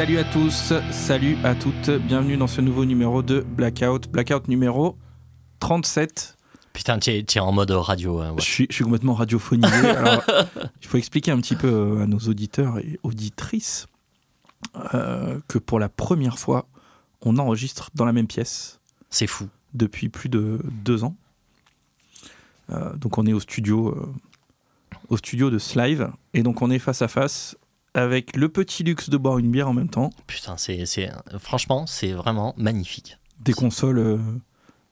Salut à tous, salut à toutes, bienvenue dans ce nouveau numéro de Blackout, Blackout numéro 37. Putain, tu es, en mode radio. Hein, je, suis, je, suis, complètement radiophonisé. Alors, il faut expliquer un petit peu euh, à nos auditeurs et auditrices euh, que pour la première fois, on enregistre dans la même pièce. C'est fou. Depuis plus de deux ans. Euh, donc on est au studio, au studio de Slive, et donc on est face à face avec le petit luxe de boire une bière en même temps. Putain, c'est, c'est franchement, c'est vraiment magnifique. Des consoles euh,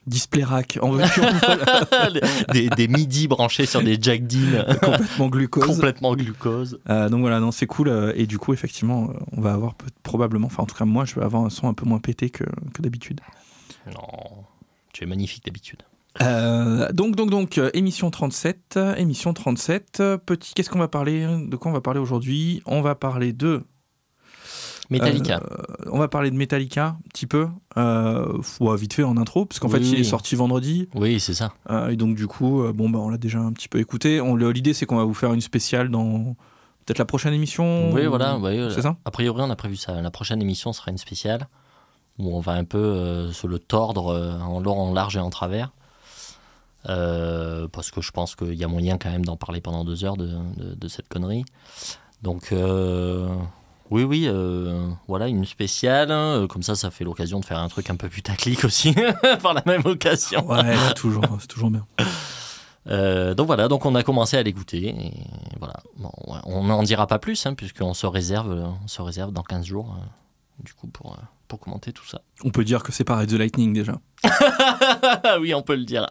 display rack en des, des, midi branchés sur des jack Dean complètement glucose. Complètement glucose. Euh, donc voilà, non, c'est cool. Euh, et du coup, effectivement, on va avoir probablement, enfin en tout cas moi, je vais avoir un son un peu moins pété que, que d'habitude. Non, tu es magnifique d'habitude. Euh, donc, donc, donc, euh, émission 37, émission 37. Petit, qu'est-ce qu'on va parler De quoi on va parler aujourd'hui? On va parler de. Metallica. Euh, on va parler de Metallica, un petit peu. vite fait en intro, parce qu'en fait, il est sorti vendredi. Oui, c'est ça. et donc, du coup, bon, bah, on l'a déjà un petit peu écouté. L'idée, c'est qu'on va vous faire une spéciale dans peut-être la prochaine émission. Oui, voilà. c'est ça? A priori, on a prévu ça. La prochaine émission sera une spéciale où on va un peu se le tordre en long, en large et en travers. Euh, parce que je pense qu'il y a moyen quand même d'en parler pendant deux heures de, de, cette connerie. Donc, euh, oui, oui, euh, voilà, une spéciale. Comme ça, ça fait l'occasion de faire un truc un peu putaclic aussi, par la même occasion. Ouais, c'est toujours, toujours bien. donc voilà, donc on a commencé à l'écouter. Et voilà. Bon, on n'en dira pas plus, hein, puisqu'on se réserve, on se réserve dans 15 jours, du coup, pour pour commenter tout ça. On peut dire que c'est pareil The Lightning déjà. oui, on peut le dire.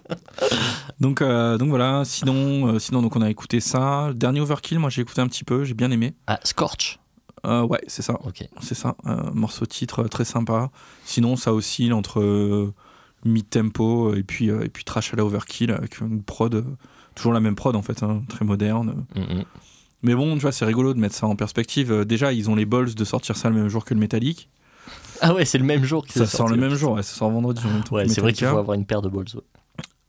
donc, euh, donc voilà, sinon, euh, sinon donc on a écouté ça. Dernier Overkill, moi j'ai écouté un petit peu, j'ai bien aimé. Ah, Scorch euh, Ouais, c'est ça. Ok. C'est ça, morceau titre très sympa. Sinon, ça oscille entre mid-tempo et puis, et puis trash à la Overkill avec une prod, toujours la même prod en fait, hein, très moderne. Mm mais bon, tu vois, c'est rigolo de mettre ça en perspective. Déjà, ils ont les balls de sortir ça le même jour que le Metallic. Ah ouais, c'est le même jour que ça sort le même jour, ouais, ça sort vendredi. Ouais, c'est vrai qu'il faut avoir une paire de balls.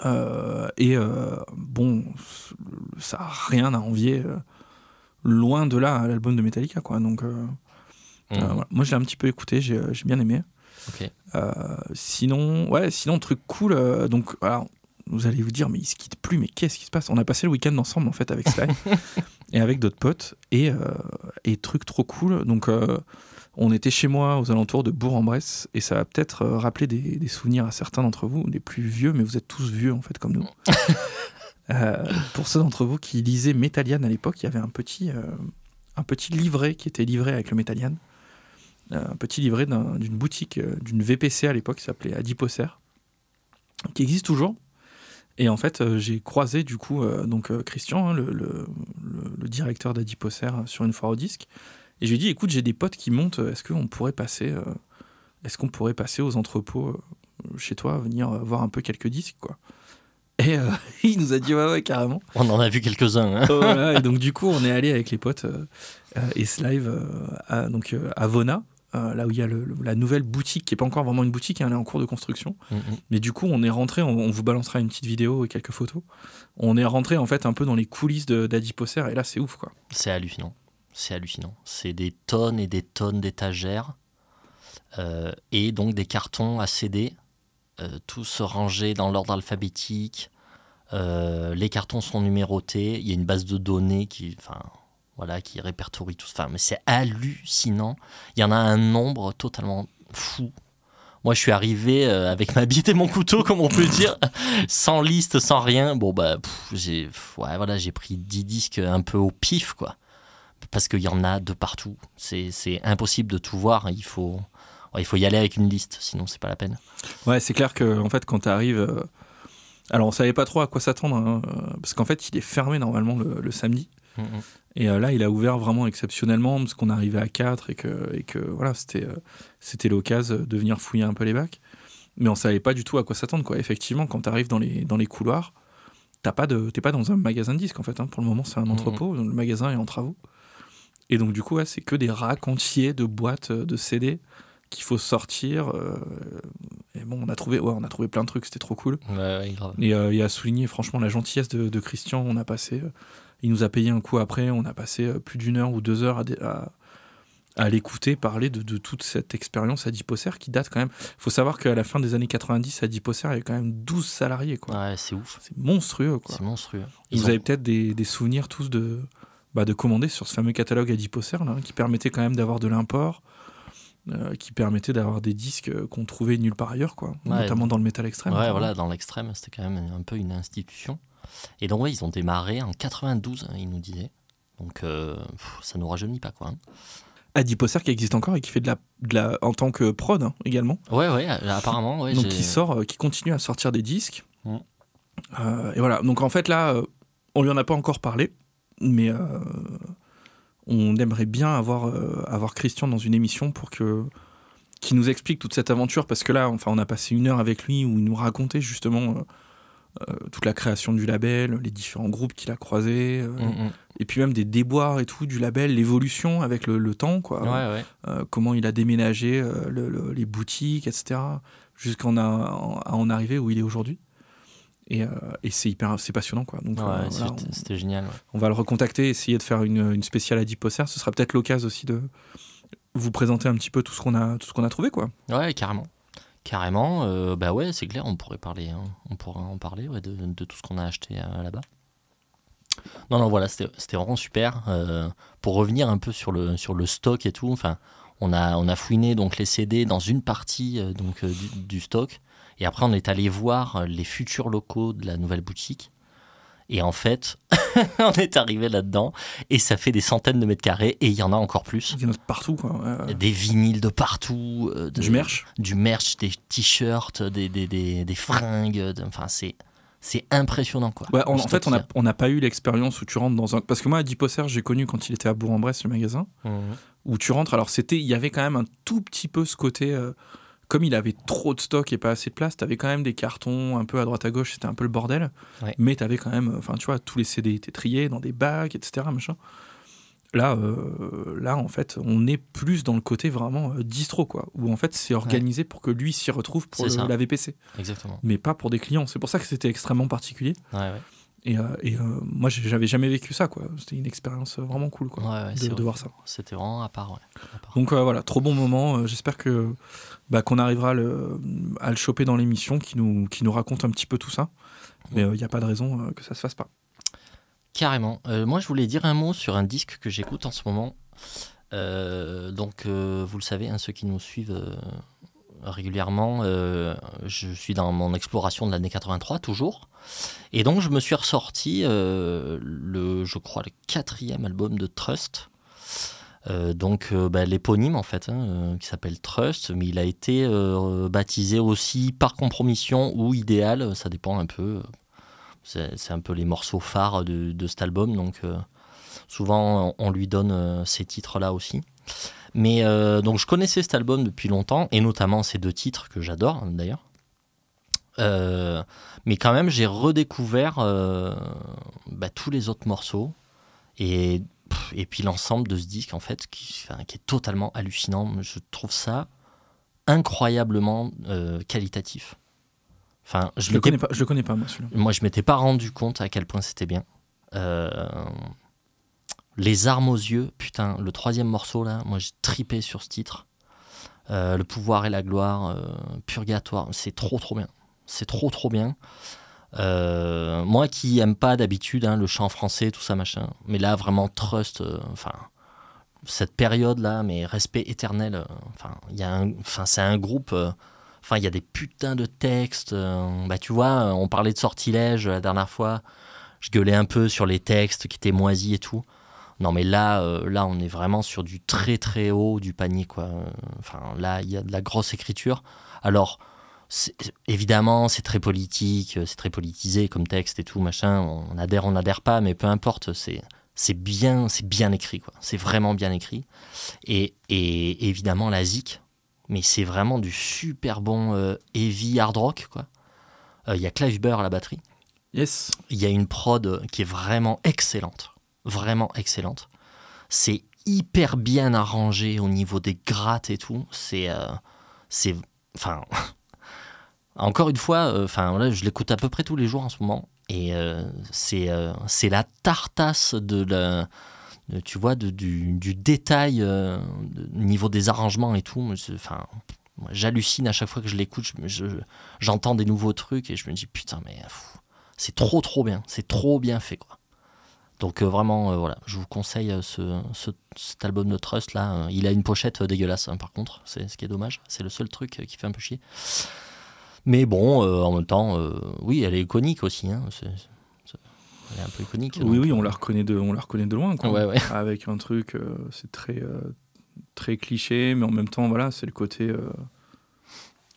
Euh, et euh, bon, ça a rien à envier loin de là à l'album de Metallica, quoi. Donc, mmh. moi, je l'ai un petit peu écouté, j'ai bien aimé. sinon, ouais, sinon, truc cool. donc, alors, vous allez vous dire, mais ils se quittent plus, mais qu'est-ce qui se passe? On a passé le week-end ensemble, en fait, avec Sly. et avec d'autres potes. Et, euh, et truc trop cool. Donc, euh, on était chez moi aux alentours de Bourg-en-Bresse. Et ça va peut-être euh, rappeler des, des, souvenirs à certains d'entre vous, des plus vieux, mais vous êtes tous vieux en fait, comme nous. pour ceux d'entre vous qui lisaient Métallian à l'époque, il y avait un petit, un petit livret qui était livré avec le Métallian. un petit livret d'une boutique, d'une VPC à l'époque qui s'appelait Adiposer, qui existe toujours et en fait, euh, j'ai croisé du coup euh, donc euh, Christian, hein, le, le, le, directeur d'Adiposer, sur une foire au disque. Et je lui ai dit, écoute, j'ai des potes qui montent. Est-ce qu'on pourrait passer, est-ce qu'on pourrait passer aux entrepôts chez toi, venir voir un peu quelques disques, quoi. Et il nous a dit ouais ouais carrément. On en a vu quelques-uns. Hein. et donc du coup on est allé avec les potes et Slive à, donc à Vona euh, là où il y a la nouvelle boutique, qui n'est pas encore vraiment une boutique, hein, elle est en cours de construction. Mm, mm. Mais du coup, on est rentré, on, vous balancera une petite vidéo et quelques photos. On est rentré en fait un peu dans les coulisses d'Adiposer, et là, c'est ouf quoi. C'est hallucinant. C'est hallucinant. C'est des tonnes et des tonnes d'étagères, euh, et donc des cartons à CD, euh, tous rangés dans l'ordre alphabétique. les cartons sont numérotés. Il y a une base de données qui. Enfin, voilà, qui répertorie tout ça. Mais c'est hallucinant. Il y en a un nombre totalement fou. Moi, je suis arrivé euh, avec ma bite et mon couteau, comme on peut dire, sans liste, sans rien. Bon, bah, j'ai ouais, voilà, pris 10 disques un peu au pif, quoi. Parce qu'il y en a de partout. C'est impossible de tout voir. Il faut, il faut y aller avec une liste, sinon, c'est pas la peine. Ouais, c'est clair que, en fait, quand tu arrives. Euh, alors, on savait pas trop à quoi s'attendre, hein, euh, parce qu'en fait, il est fermé normalement le, samedi. Mm, mm. Et euh, là, il a ouvert vraiment exceptionnellement parce qu'on arrivait à 4 et que, et que voilà, c'était, euh, c'était l'occasion de venir fouiller un peu les bacs. Mais on savait pas du tout à quoi s'attendre. Quoi. Effectivement, quand tu arrives dans les, dans les couloirs, tu pas de, pas dans un magasin de disques en fait. Hein. Pour le moment, c'est un mmh, entrepôt. Mmh. Le magasin est en travaux. Et donc, du coup, c'est que des racks entiers de boîtes euh, de CD qu'il faut sortir. et bon, on a trouvé, ouais, on a trouvé plein de trucs, c'était trop cool. Ouais, grave. Et il a souligné franchement la gentillesse de, de Christian. On a passé il nous a payé un coup après. On a passé euh, plus d'une heure ou deux heures à, à l'écouter parler de, de toute cette expérience à Diposer qui date quand même. faut savoir qu'à la fin des années 90, à Diposer, il y avait quand même 12 salariés. Quoi. Ouais, c'est ouf. C'est monstrueux. Quoi. C'est monstrueux. Vous avez peut-être des, des, souvenirs tous de, bah, de commander sur ce fameux catalogue à Diposer là, qui permettait quand même d'avoir de l'import. Euh, qui permettait d'avoir des disques qu'on trouvait nulle part ailleurs, quoi, notamment dans le métal extrême. Ouais, voilà, dans l'extrême, c'était quand même un peu une institution. Et donc, ouais, ils ont démarré en 92, hein, ils nous disaient. Donc, euh, ça nous rajeunit pas, quoi. Hein. Adiposer qui existe encore et qui fait de la, de la en tant que prod hein, également. Ouais, ouais, apparemment. Ouais, donc qui sort, euh, qui continue à sortir des disques. Mm. Euh, et voilà. Donc en fait là, euh, on lui en a pas encore parlé, mais on aimerait bien avoir avoir Christian dans une émission pour que qui nous explique toute cette aventure parce que là, enfin, on a passé une heure avec lui où il nous racontait justement euh, toute la création du label, les différents groupes qu'il a croisés, euh, mm, mm. et puis même des déboires et tout du label, l'évolution avec le, temps, quoi. Euh, comment il a déménagé les boutiques, etc. Jusqu'à en, arriver où il est aujourd'hui. Et, c'est hyper c'est passionnant quoi donc c'était génial on va le recontacter essayer de faire une, une spéciale à Diposer ce sera peut-être l'occasion aussi de vous présenter un petit peu tout ce qu'on a tout ce qu'on a trouvé quoi ouais carrément Carrément, euh, bah ouais, c'est clair, on pourrait parler, hein. on pourrait en parler ouais, de, de, tout ce qu'on a acheté euh, là-bas. Non, non, voilà, c'était vraiment super. Euh, pour revenir un peu sur le, sur le stock et tout, enfin, on a, on a fouiné donc les CD dans une partie donc, du, du, stock, et après on est allé voir les futurs locaux de la nouvelle boutique. Et en fait, on est arrivé là-dedans et ça fait des centaines de mètres carrés et il y en a encore plus. Il y en a partout, quoi. Des vinyles de partout. Euh, du merch Du merch, des t-shirts, des, des, des, des, fringues. enfin, c'est. C'est impressionnant quoi. Ouais, en, fait, on n'a pas eu l'expérience où tu rentres dans un. Parce que moi, à Diposer, j'ai connu quand il était à Bourg-en-Bresse, le magasin, mmh. où tu rentres. Alors, c'était, il y avait quand même un tout petit peu ce côté. Euh, comme il avait trop de stock et pas assez de place, tu avais quand même des cartons un peu à droite à gauche, c'était un peu le bordel. Mais tu avais quand même, enfin tu vois, tous les CD étaient triés dans des bacs, etc. Machin. Là, euh, là, en fait, on est plus dans le côté vraiment euh, distro, quoi. Où en fait, c'est organisé pour que lui s'y retrouve pour la VPC. Exactement. Mais pas pour des clients. C'est pour ça que c'était extrêmement particulier. Ouais, et, euh, et euh, moi, j'avais jamais vécu ça, quoi. C'était une expérience vraiment cool, quoi, de, voir ça. C'était vraiment à part, Donc euh, voilà, trop bon moment. J'espère que bah, qu'on arrivera le, à le choper dans l'émission, qui nous, qui nous raconte un petit peu tout ça. Mais il n'y a pas de raison que ça se fasse pas. Carrément. moi, je voulais dire un mot sur un disque que j'écoute en ce moment. donc, vous le savez, hein, ceux qui nous suivent régulièrement. Euh, je suis dans mon exploration de l'année 83 toujours. Et donc je me suis ressorti euh, le, je crois, le quatrième album de Trust. Euh, donc bah, l'éponyme en fait, hein, qui s'appelle Trust, mais il a été baptisé aussi par compromission ou idéal, ça dépend un peu. C'est un peu les morceaux phares de, de cet album, donc souvent on lui donne ces titres-là aussi. Mais euh, donc je connaissais cet album depuis longtemps, et notamment ces deux titres que j'adore d'ailleurs. Euh, mais quand même, j'ai redécouvert euh, bah, tous les autres morceaux. Et, et puis l'ensemble de ce disque, en fait, qui, qui, est totalement hallucinant. Je trouve ça incroyablement qualitatif. Enfin, je, ne le connais pas, je le connais pas, moi, Moi, je m'étais pas rendu compte à quel point c'était bien. Les armes aux yeux, putain, le troisième morceau là, moi j'ai tripé sur ce titre. Euh, le pouvoir et la gloire, euh, purgatoire, c'est trop trop bien. C'est trop trop bien. Euh, moi qui aime pas d'habitude hein, le chant français, tout ça machin, mais là vraiment trust, enfin cette période là, mais respect éternel. Enfin, il y a c'est un groupe. Enfin, il y a des putains de textes. bah, tu vois, on parlait de sortilège la dernière fois. Je gueulais un peu sur les textes qui étaient moisis et tout. Non, mais là, euh, là, on est vraiment sur du très très haut du panier, quoi. Enfin, là, il y a de la grosse écriture. Alors, évidemment, c'est très politique, c'est très politisé comme texte et tout, machin. On adhère, on n'adhère pas, mais peu importe. C'est c'est bien, c'est bien écrit, quoi. C'est vraiment bien écrit. Et, et évidemment, la zik, mais c'est vraiment du super bon euh, heavy hard rock, quoi. Euh, il y a Clive Burr à la batterie. Yes. Il y a une prod qui est vraiment excellente vraiment excellente. C'est hyper bien arrangé au niveau des grattes et tout. C'est. Euh, enfin. encore une fois, euh, enfin je l'écoute à peu près tous les jours en ce moment. Et euh, c'est la tartasse de la tu vois, du, détail au niveau des arrangements et tout. Enfin, j'hallucine à chaque fois que je l'écoute. J'entends des nouveaux trucs et je me dis putain, mais c'est trop trop bien, c'est trop bien fait quoi. Donc euh, vraiment, euh, voilà, je vous conseille euh, ce, ce- cet album de Trust là. Il a une pochette dégueulasse, hein, par contre, c'est ce qui est dommage. C'est le seul truc qui fait un peu chier. Mais bon, euh, en même temps, euh, oui, elle est iconique aussi. hein, elle est un peu iconique. Oui, donc, oui, on la reconnaît de, on la reconnaît de loin. Quoi. Ouais, ouais. Avec un truc, euh, c'est très, très cliché, mais en même temps, voilà, c'est le côté,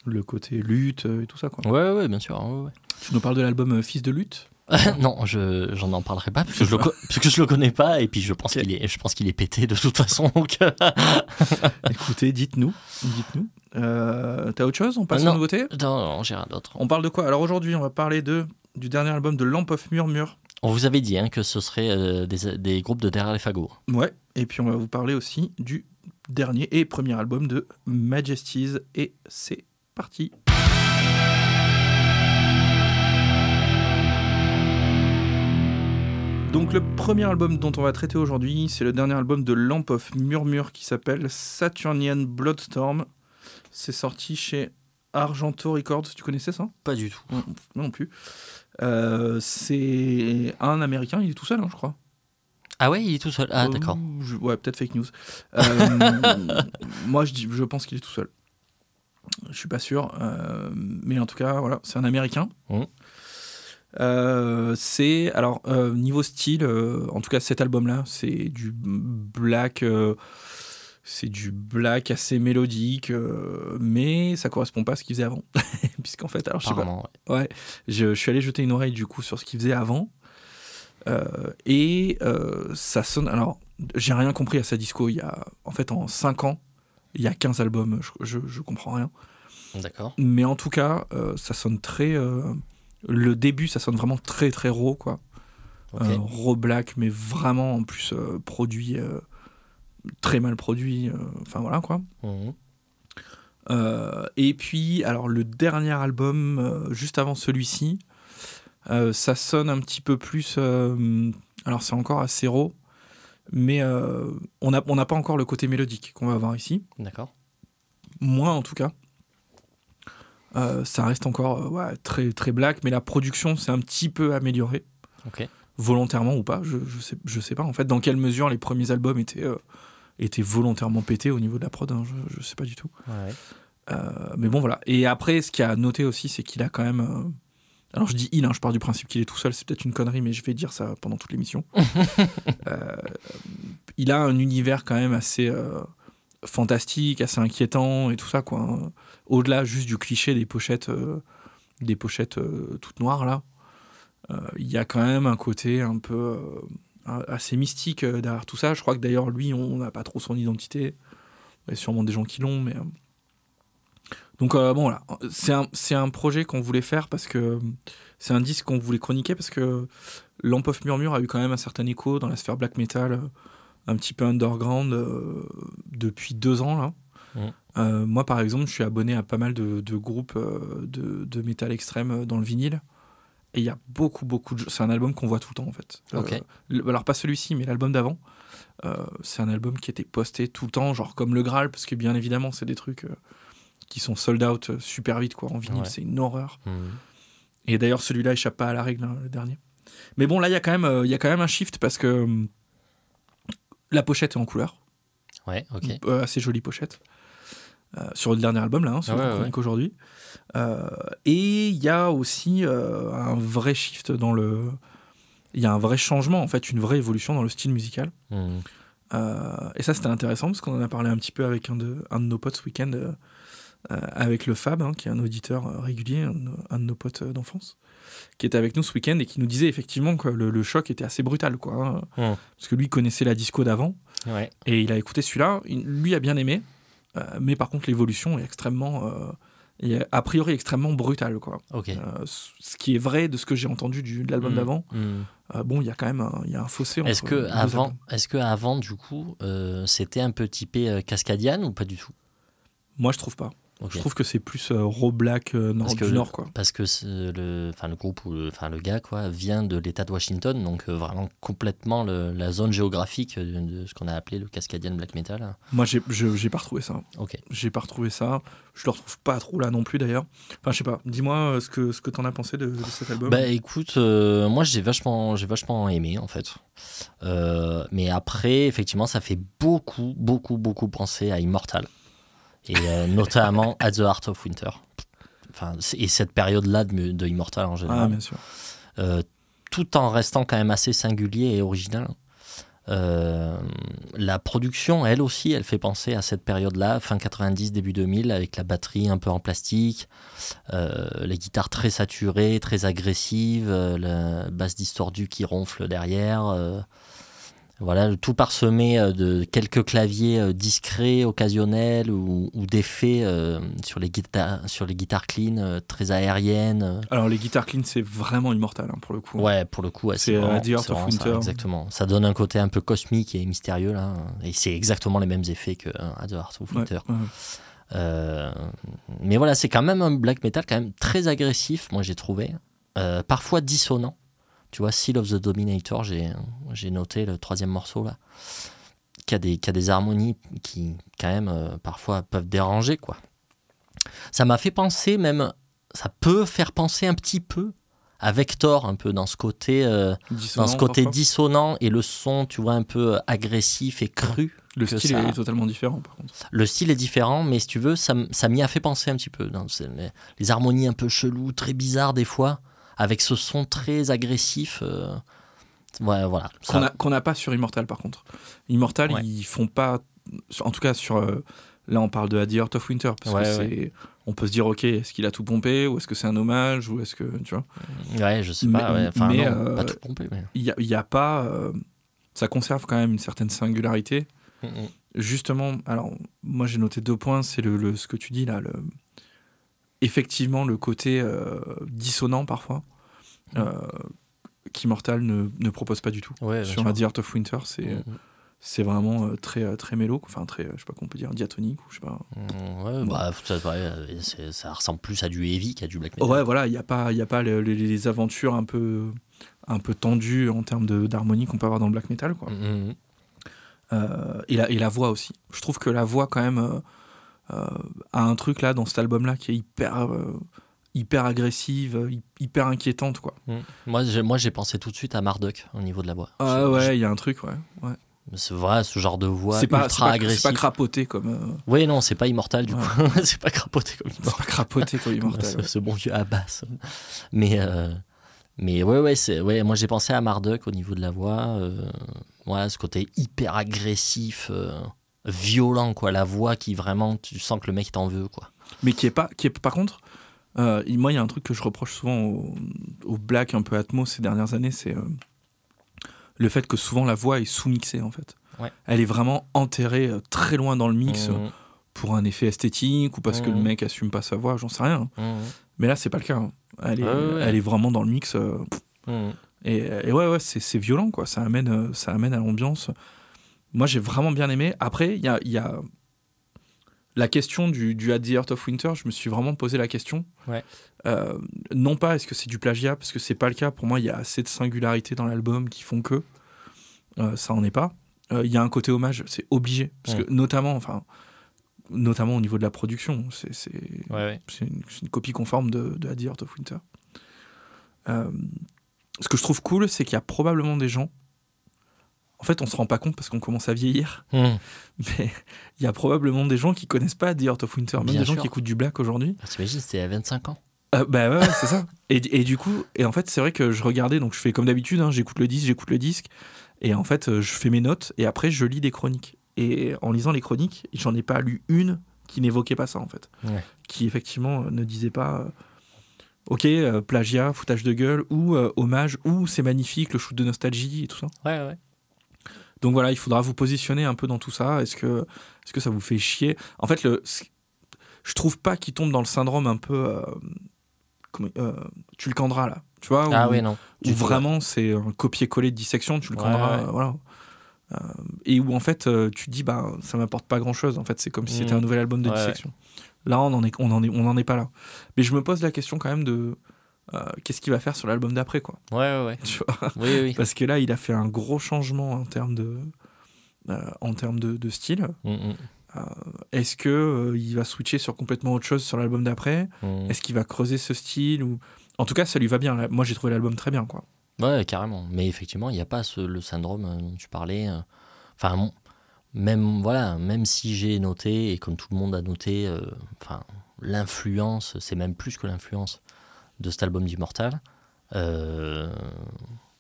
le côté lutte et tout ça. Quoi. Ouais, ouais, bien sûr. ouais, ouais. Tu nous parles de l'album Fils de lutte? non, je j'en en parlerai pas parce que je le co- parce que je le connais pas et puis je pense qu'il est je pense qu'il est pété de toute façon. Donc euh, Écoutez, dites-nous, dites-nous. Euh, T'as autre chose? On passe Non. aux nouveautés? Non, non, j'ai rien d'autre. On parle de quoi? Alors aujourd'hui, on va parler de du dernier album de Lamp of Murmure. On vous avait dit hein, que ce serait euh, des, des groupes de derrière les fagots. Ouais. Et puis on va vous parler aussi du dernier et premier album de Majesties. Et c'est parti. Donc le premier album dont on va traiter aujourd'hui, c'est le dernier album de Lamp of Murmure qui s'appelle Saturnian Bloodstorm. C'est sorti chez Argento Records. Tu connaissais ça? Pas du tout. non, non plus. Euh, c'est un Américain, il est tout seul, hein, je crois. Ah ouais, il est tout seul. Ah Euh, d'accord. je- Ouais, peut-être fake news. Euh, moi, je, pense qu'il est tout seul. Je suis pas sûr. euh, mais en tout cas, voilà, c'est un Américain. Mhm. Euh, c'est alors euh, niveau style, euh, en tout cas cet album-là, c'est du black, c'est du black assez mélodique, mais ça correspond pas à ce qu'il faisait avant, puisqu'en fait, alors je sais pas. Ouais, je, je suis allé jeter une oreille du coup sur ce qu'il faisait avant. Et ça sonne. Alors, j'ai rien compris à sa disco. Il y a, en fait, en 5 ans, il y a 15 albums. Je, je, je comprends rien. D'accord. Mais en tout cas, ça sonne très. Le début, ça sonne vraiment très très raw, quoi. Euh, raw black, mais vraiment en plus euh, produit. euh, très mal produit. Enfin voilà, quoi. Mhm. Et puis, alors le dernier album, juste avant celui-ci, ça sonne un petit peu plus. alors c'est encore assez raw, mais on n'a on n'a pas encore le côté mélodique qu'on va avoir ici. D'accord. Moi en tout cas. Euh, ça reste encore euh, ouais, très, très black, mais la production s'est un petit peu améliorée, volontairement ou pas, je, je, sais, je sais pas en fait dans quelle mesure les premiers albums étaient, euh, étaient volontairement pétés au niveau de la prod, hein, je, je sais pas du tout. Ouais. Euh, mais bon, voilà. Et après, ce qu'il y a à noter aussi, c'est qu'il a quand même. Alors, je dis il, hein, je pars du principe qu'il est tout seul, c'est peut-être une connerie, mais je vais dire ça pendant toute l'émission. Il a un univers quand même assez fantastique, assez inquiétant et tout ça, quoi. hein. Au-delà juste du cliché des pochettes, euh, des pochettes euh, toutes noires, là. Euh, Il y a quand même un côté un peu assez mystique derrière tout ça. Je crois que d'ailleurs, lui, on n'a pas trop son identité. Il y a sûrement des gens qui l'ont, mais. donc bon voilà, c'est un, un projet qu'on voulait faire parce que c'est un disque qu'on voulait chroniquer parce que Lamp Murmure a eu quand même un certain écho dans la sphère black metal, un petit peu underground depuis deux ans là. Euh, moi par exemple, je suis abonné à pas mal de, de groupes euh, de, de métal extrême euh, dans le vinyle. Et il y a beaucoup, beaucoup de. C'est un album qu'on voit tout le temps en fait. Euh, alors pas celui-ci, mais l'album d'avant. Euh, c'est un album qui était posté tout le temps, genre comme le Graal, parce que bien évidemment, c'est des trucs qui sont sold out super vite quoi. En vinyle, Ouais. c'est une horreur. Mhm. Et d'ailleurs, celui-là échappe pas à la règle, hein, le dernier. Mais bon, là, il y, a quand même, y a quand même un shift parce que hum, la pochette est en couleur. Ouais. Ok. Euh, assez jolie pochette. Euh, sur le dernier album, là, hein, Ouais, qu'on ouais. chronique aujourd'hui. Euh, et il y a aussi euh, un vrai shift dans le. Il y a un vrai changement, en fait, une vraie évolution dans le style musical. Euh, et ça, c'était intéressant parce qu'on en a parlé un petit peu avec un de, un de nos potes ce week-end, avec le Fab, hein, qui est un auditeur régulier, un, de nos- un de nos potes d'enfance, qui était avec nous ce week-end et qui nous disait effectivement que le, le choc était assez brutal, quoi. hein. Mhm. parce que lui connaissait la disco d'avant Ouais. et il a écouté celui-là. Il- Lui a bien aimé, mais par contre, l'évolution est extrêmement. euh, est a priori extrêmement brutale, quoi. Ok. Euh, ce qui est vrai de ce que j'ai entendu du, de l'album Mhm. d'avant. Euh, bon, il y a quand même un, y a un fossé Est-ce que avant, est-ce que avant du coup, euh, c'était un peu typé euh, Cascadian ou pas du tout? Moi, je trouve pas. Je trouve que c'est plus euh, raw black euh, nord, Parce que du Nord, quoi. Parce que le, le groupe, ou le, le gars, quoi, vient de l'État de Washington, donc euh, vraiment complètement le- la zone géographique de, de ce qu'on a appelé le Cascadian Black Metal. Moi, j'ai je- j'ai pas retrouvé ça. Ok. J'ai pas retrouvé ça. Je le retrouve pas trop là non plus, d'ailleurs. Enfin, je sais pas. Dis-moi euh, ce que, ce que t'en as pensé de, de cet album. Bah écoute, euh, moi j'ai vachement, j'ai vachement aimé en fait. Euh, mais après, effectivement, ça fait beaucoup, beaucoup, beaucoup penser à Immortal. Et euh, notamment à The Heart of Winter. Enfin, et cette période-là de, de Immortal en ah, général. bien sûr. Euh, tout en restant quand même assez singulier et original. Euh, la production, elle aussi, elle fait penser à cette période-là, fin 90, début 2000, avec la batterie un peu en plastique, euh, les guitares très saturées, très agressives, la basse distordue qui ronfle derrière. Voilà, le tout parsemé euh, de quelques claviers euh, discrets, occasionnels ou, ou d'effets euh, sur, les guitares, sur les guitares clean, euh, très aériennes. Alors, les guitares clean, c'est vraiment immortal, hein, pour le coup. Ouais, pour le coup, ouais, C'est, vraiment, vraiment ça, exactement. Ça donne un côté un peu cosmique et mystérieux là, et c'est exactement les mêmes effets que The Heart of Winter. ouais. Euh, mais voilà, c'est quand même un black metal quand même très agressif, moi j'ai trouvé, parfois dissonant. Tu vois, Seal of the Dominator, j'ai noté le troisième morceau là, qui a des qui a des harmonies qui quand même euh, parfois peuvent déranger quoi. Ça m'a fait penser même, ça peut faire penser un petit peu à Vector un peu dans ce côté. euh, Dissonant, dans ce côté parfois. dissonant et le son, tu vois, un peu agressif et cru. Le style ça- est totalement différent, par contre. Le style est différent, mais si tu veux, ça, m'y a fait penser un petit peu. dans les, les harmonies un peu cheloues, très bizarres des fois, avec ce son très agressif. euh, ouais, voilà. Qu'on n'a pas sur Immortal, par contre. Immortal, Ouais. ils font pas. En tout cas, sur. euh, là, on parle de The Heart of Winter. Parce Ouais, que c'est. On peut se dire, ok, est-ce qu'il a tout pompé Ou est-ce que c'est un hommage Ou est-ce que. Tu vois Ouais, je sais pas. Mais- ouais. Enfin, mais, non, euh, pas tout pompé, mais. Il n'y a, il y a pas. euh, ça conserve quand même une certaine singularité. Mm, mm. Justement, alors, moi, j'ai noté deux points. C'est le, le- ce que tu dis là. Le, effectivement, le côté euh, dissonant parfois. Euh, qu'Immortal ne, ne propose pas du tout. Ouais, sur sûr. A The Heart of Winter, c'est. Mm, c'est vraiment euh, très euh, très mélo enfin très euh, je sais pas comment on peut dire diatonique ou je sais pas mm. Ouais, bah, ça, ouais, euh, c'est- ça ressemble plus à du heavy qu'à du black metal. ouais voilà il y a pas il y a pas les, aventures un peu un peu tendues en termes d'harmonie qu'on peut avoir dans le black metal quoi Mm, mm, mm. Euh, et, la, et la voix aussi je trouve que la voix quand même euh, a un truc là dans cet album là qui est hyper euh, hyper agressive hy- hyper inquiétante quoi Mm. Moi, j'ai, moi, j'ai pensé tout de suite à Marduk au niveau de la voix. ah ouais il y a un truc ouais, C'est vrai, ce genre de voix c'est pas c'est ultra pas, c'est pas crapoté comme euh, Oui, non, c'est pas immortal du Ouais. coup. c'est pas crapoté comme c'est immortal. pas crapoté comme Immortal ce, ouais. ce bon vieux Abbas. Mais, euh, mais ouais, ouais, c'est, ouais, moi j'ai pensé à Marduk au niveau de la voix. Euh, ouais, ce côté hyper agressif, violent, quoi. La voix qui vraiment, tu sens que le mec t'en veut, quoi. mais qui est pas qui est par contre euh, moi il y a un truc que je reproche souvent au, au black un peu atmos ces dernières années c'est euh, le fait que souvent la voix est sous-mixée en fait Ouais. elle est vraiment enterrée euh, très loin dans le mix euh, Mm, pour un effet esthétique ou parce que le Mhm. mec assume pas sa voix j'en sais rien mm, mais là c'est pas le cas hein. elle est, Ouais, elle est vraiment dans le mix et, et ouais, ouais c'est, violent, quoi. Ça amène, ça amène à l'ambiance. Moi, j'ai vraiment bien aimé. Après, il y a, il y a la question du, du At the Heart of Winter. Je me suis vraiment posé la question. Ouais. Euh, non pas est-ce que c'est du plagiat, parce que c'est pas le cas. Pour moi, il y a assez de singularité dans l'album qui font que euh, ça en est pas. Euh, Il y a un côté hommage, c'est obligé. Parce Ouais. que notamment, enfin, notamment au niveau de la production, c'est, Ouais, une, copie conforme de, de A The Heart of Winter. Ce que je trouve cool, c'est qu'il y a probablement des gens. En fait, on se rend pas compte parce qu'on commence à vieillir, Mm. mais il y a probablement des gens qui connaissent pas The Heart of Winter, même Bien des gens qui écoutent du black aujourd'hui. Ah, T'imagines, c'était à 25 ans. Euh, bah ouais, ouais, c'est ça. Et, et du coup, et en fait, c'est vrai que je regardais, donc je fais comme d'habitude, hein, j'écoute le disque, j'écoute le disque, et en fait, euh, je fais mes notes, et après, je lis des chroniques. Et en lisant les chroniques, j'en ai pas lu une qui n'évoquait pas ça, en fait. Ouais. Qui, effectivement, euh, ne disait pas, euh, ok, euh, plagiat, foutage de gueule, ou hommage, ou c'est magnifique, le shoot de nostalgie, et tout ça. Ouais, ouais. Donc voilà, il faudra vous positionner un peu dans tout ça. Est-ce que, est que ça vous fait chier? En fait, le, je trouve pas qu'il tombe dans le syndrome un peu. euh, euh, tu le candras là. Tu vois Ah oui, non. où vraiment c'est un copier-coller de dissection, tu le Ouais, candras. ouais. euh, voilà. Euh, et où en fait tu te dis bah ça m'apporte pas grand chose en fait c'est comme si c'était Mm. un nouvel album de Ouais, dissection là on en est on en est on en est pas là mais je me pose la question quand même de euh, qu'est-ce qu'il va faire sur l'album d'après quoi Ouais, ouais, ouais. tu vois Oui, oui. parce que là il a fait un gros changement en termes de euh, en termes de, de style Mm, mm, est-ce que euh, il va switcher sur complètement autre chose sur l'album d'après mm. est-ce qu'il va creuser ce style ou en tout cas ça lui va bien moi j'ai trouvé l'album très bien quoi Ouais, carrément. Mais effectivement, il n'y a pas ce- le syndrome euh, dont tu parlais. euh. Enfin, même, voilà, même si j'ai noté, et comme tout le monde a noté, euh, enfin, l'influence, c'est même plus que l'influence de cet album d'Immortal. Euh,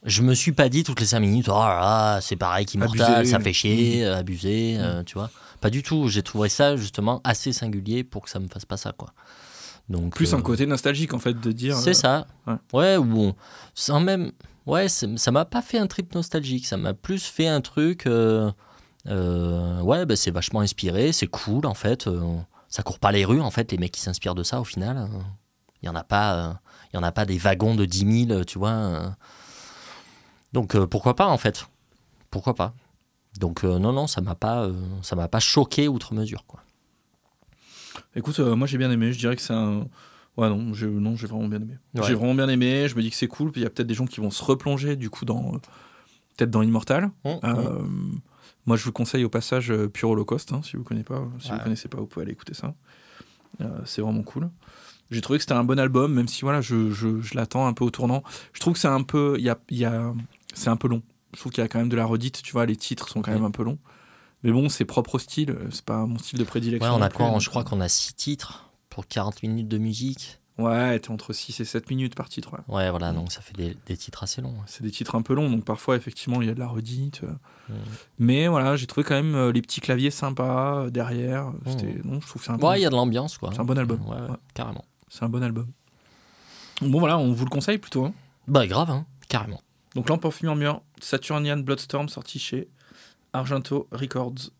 je me suis pas dit toutes les 5 minutes, oh là là, c'est pareil qu'Immortal, ça fait chier, euh, abusé, euh, tu vois. Pas du tout. J'ai trouvé ça justement assez singulier pour que ça me fasse pas ça, quoi. Donc, plus euh, un côté nostalgique en fait de dire c'est euh, ça. ouais. Ouais, ou on- sans même. Ouais, ça m'a pas fait un trip nostalgique. Ça m'a plus fait un truc. euh, euh, ouais, bah, c'est vachement inspiré, c'est cool en fait. euh, ça court pas les rues en fait, les mecs qui s'inspirent de ça au final. euh, Il y en a pas. Il y en a pas des wagons de 10 000, tu vois. euh. Donc euh, pourquoi pas en fait? Pourquoi pas? Donc euh, non, non, ça m'a pas, euh, ça m'a pas choqué outre mesure quoi. Écoute, moi j'ai bien aimé. Je dirais que c'est un. Ouais, non, j'ai non, j'ai vraiment bien aimé. Ouais. J'ai vraiment bien aimé. Je me dis que c'est cool. Puis il y a peut-être des gens qui vont se replonger du coup dans. peut-être dans Immortal. Mmh, Euh, moi je vous conseille au passage Pure Holocaust. hein, si vous connaissez pas, si Ouais. vous connaissez pas, vous pouvez aller écouter ça. C'est vraiment cool. J'ai trouvé que c'était un bon album, même si voilà, je, je, je l'attends un peu au tournant. Je trouve que c'est un peu. Il y a, y a, c'est un peu long. Je trouve qu'il y a quand même de la redite. Tu vois, les titres sont quand Ouais. même un peu longs. Mais bon, c'est propre au style. C'est pas mon style de Ouais, prédilection. on non a quoi? Je crois qu'on a 6 titres pour 40 minutes de musique. Ouais, t'es entre 6 et 7 minutes par titre. ouais. Ouais, voilà, donc ça fait des, des titres assez longs. ouais. C'est des titres un peu longs, donc parfois, effectivement, il y a de la redite. euh. Mm. Mais voilà, j'ai trouvé quand même euh, les petits claviers sympas euh, derrière. C'était, Non, je trouve que c'est un, Ouais, il y a de l'ambiance, quoi. c'est un bon album. Ouais, ouais, Ouais. carrément. C'est un bon album. Bon, voilà, on vous le conseille plutôt. hein. Bah, grave, hein, carrément. Donc, Lampe en fumée en mur, Saturnian Bloodstorm, sorti chez Argento Records.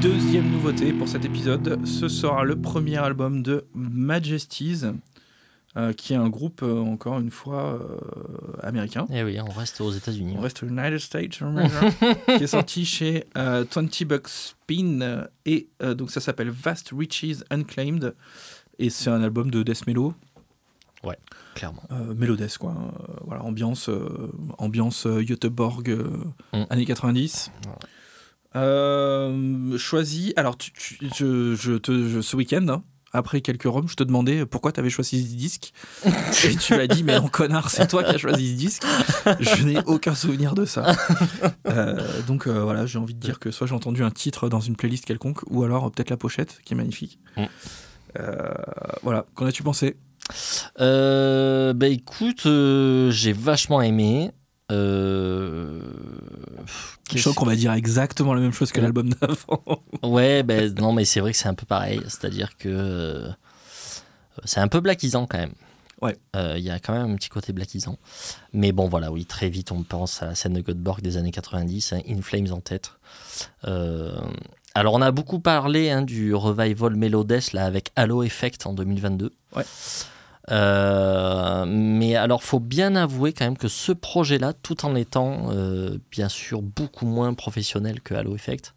Deuxième nouveauté pour cet épisode, ce sera le premier album de Majesties, euh, qui est un groupe, euh, encore une fois, euh, américain. Eh oui, on reste aux États-Unis. On reste aux United States, America, qui est sorti chez euh, 20 Bucks Spin, et donc ça s'appelle Vast Riches Unclaimed, et c'est un album de death mellow, Clairement. euh, mélodesque quoi. Voilà, ambiance, ambiance Göteborg Mm. années 90. Voilà. Euh, choisi. Alors, tu, tu- je, je te, je- ce week-end, hein, après quelques roms, je te demandais pourquoi tu avais choisi ce disque. Et tu m'as dit, mais non, connard, c'est toi qui as choisi ce disque. Je n'ai aucun souvenir de ça. Euh, donc euh, voilà, j'ai envie de dire que soit j'ai entendu un titre dans une playlist quelconque, ou alors euh, peut-être la pochette, qui est magnifique. Mm. Euh, voilà, qu'en as-tu pensé? Bah, écoute, j'ai vachement aimé. Euh... Je sens qu'on va dire exactement la même chose que Ouais. l'album d'avant. Ouais, ben non, mais c'est vrai que c'est un peu pareil. C'est-à-dire que euh, c'est un peu blackisant quand même. Ouais. Euh, Il y a quand même un petit côté blackisant. Mais bon, voilà, oui, très vite, on pense à la scène de Göteborg des années 90, hein, In Flames en tête. Alors, on a beaucoup parlé hein, du revival Melodès là, avec Halo Effect en 2022. Ouais. Euh, mais alors, faut bien avouer quand même que ce projet-là, tout en étant euh, bien sûr beaucoup moins professionnel que Halo Effect,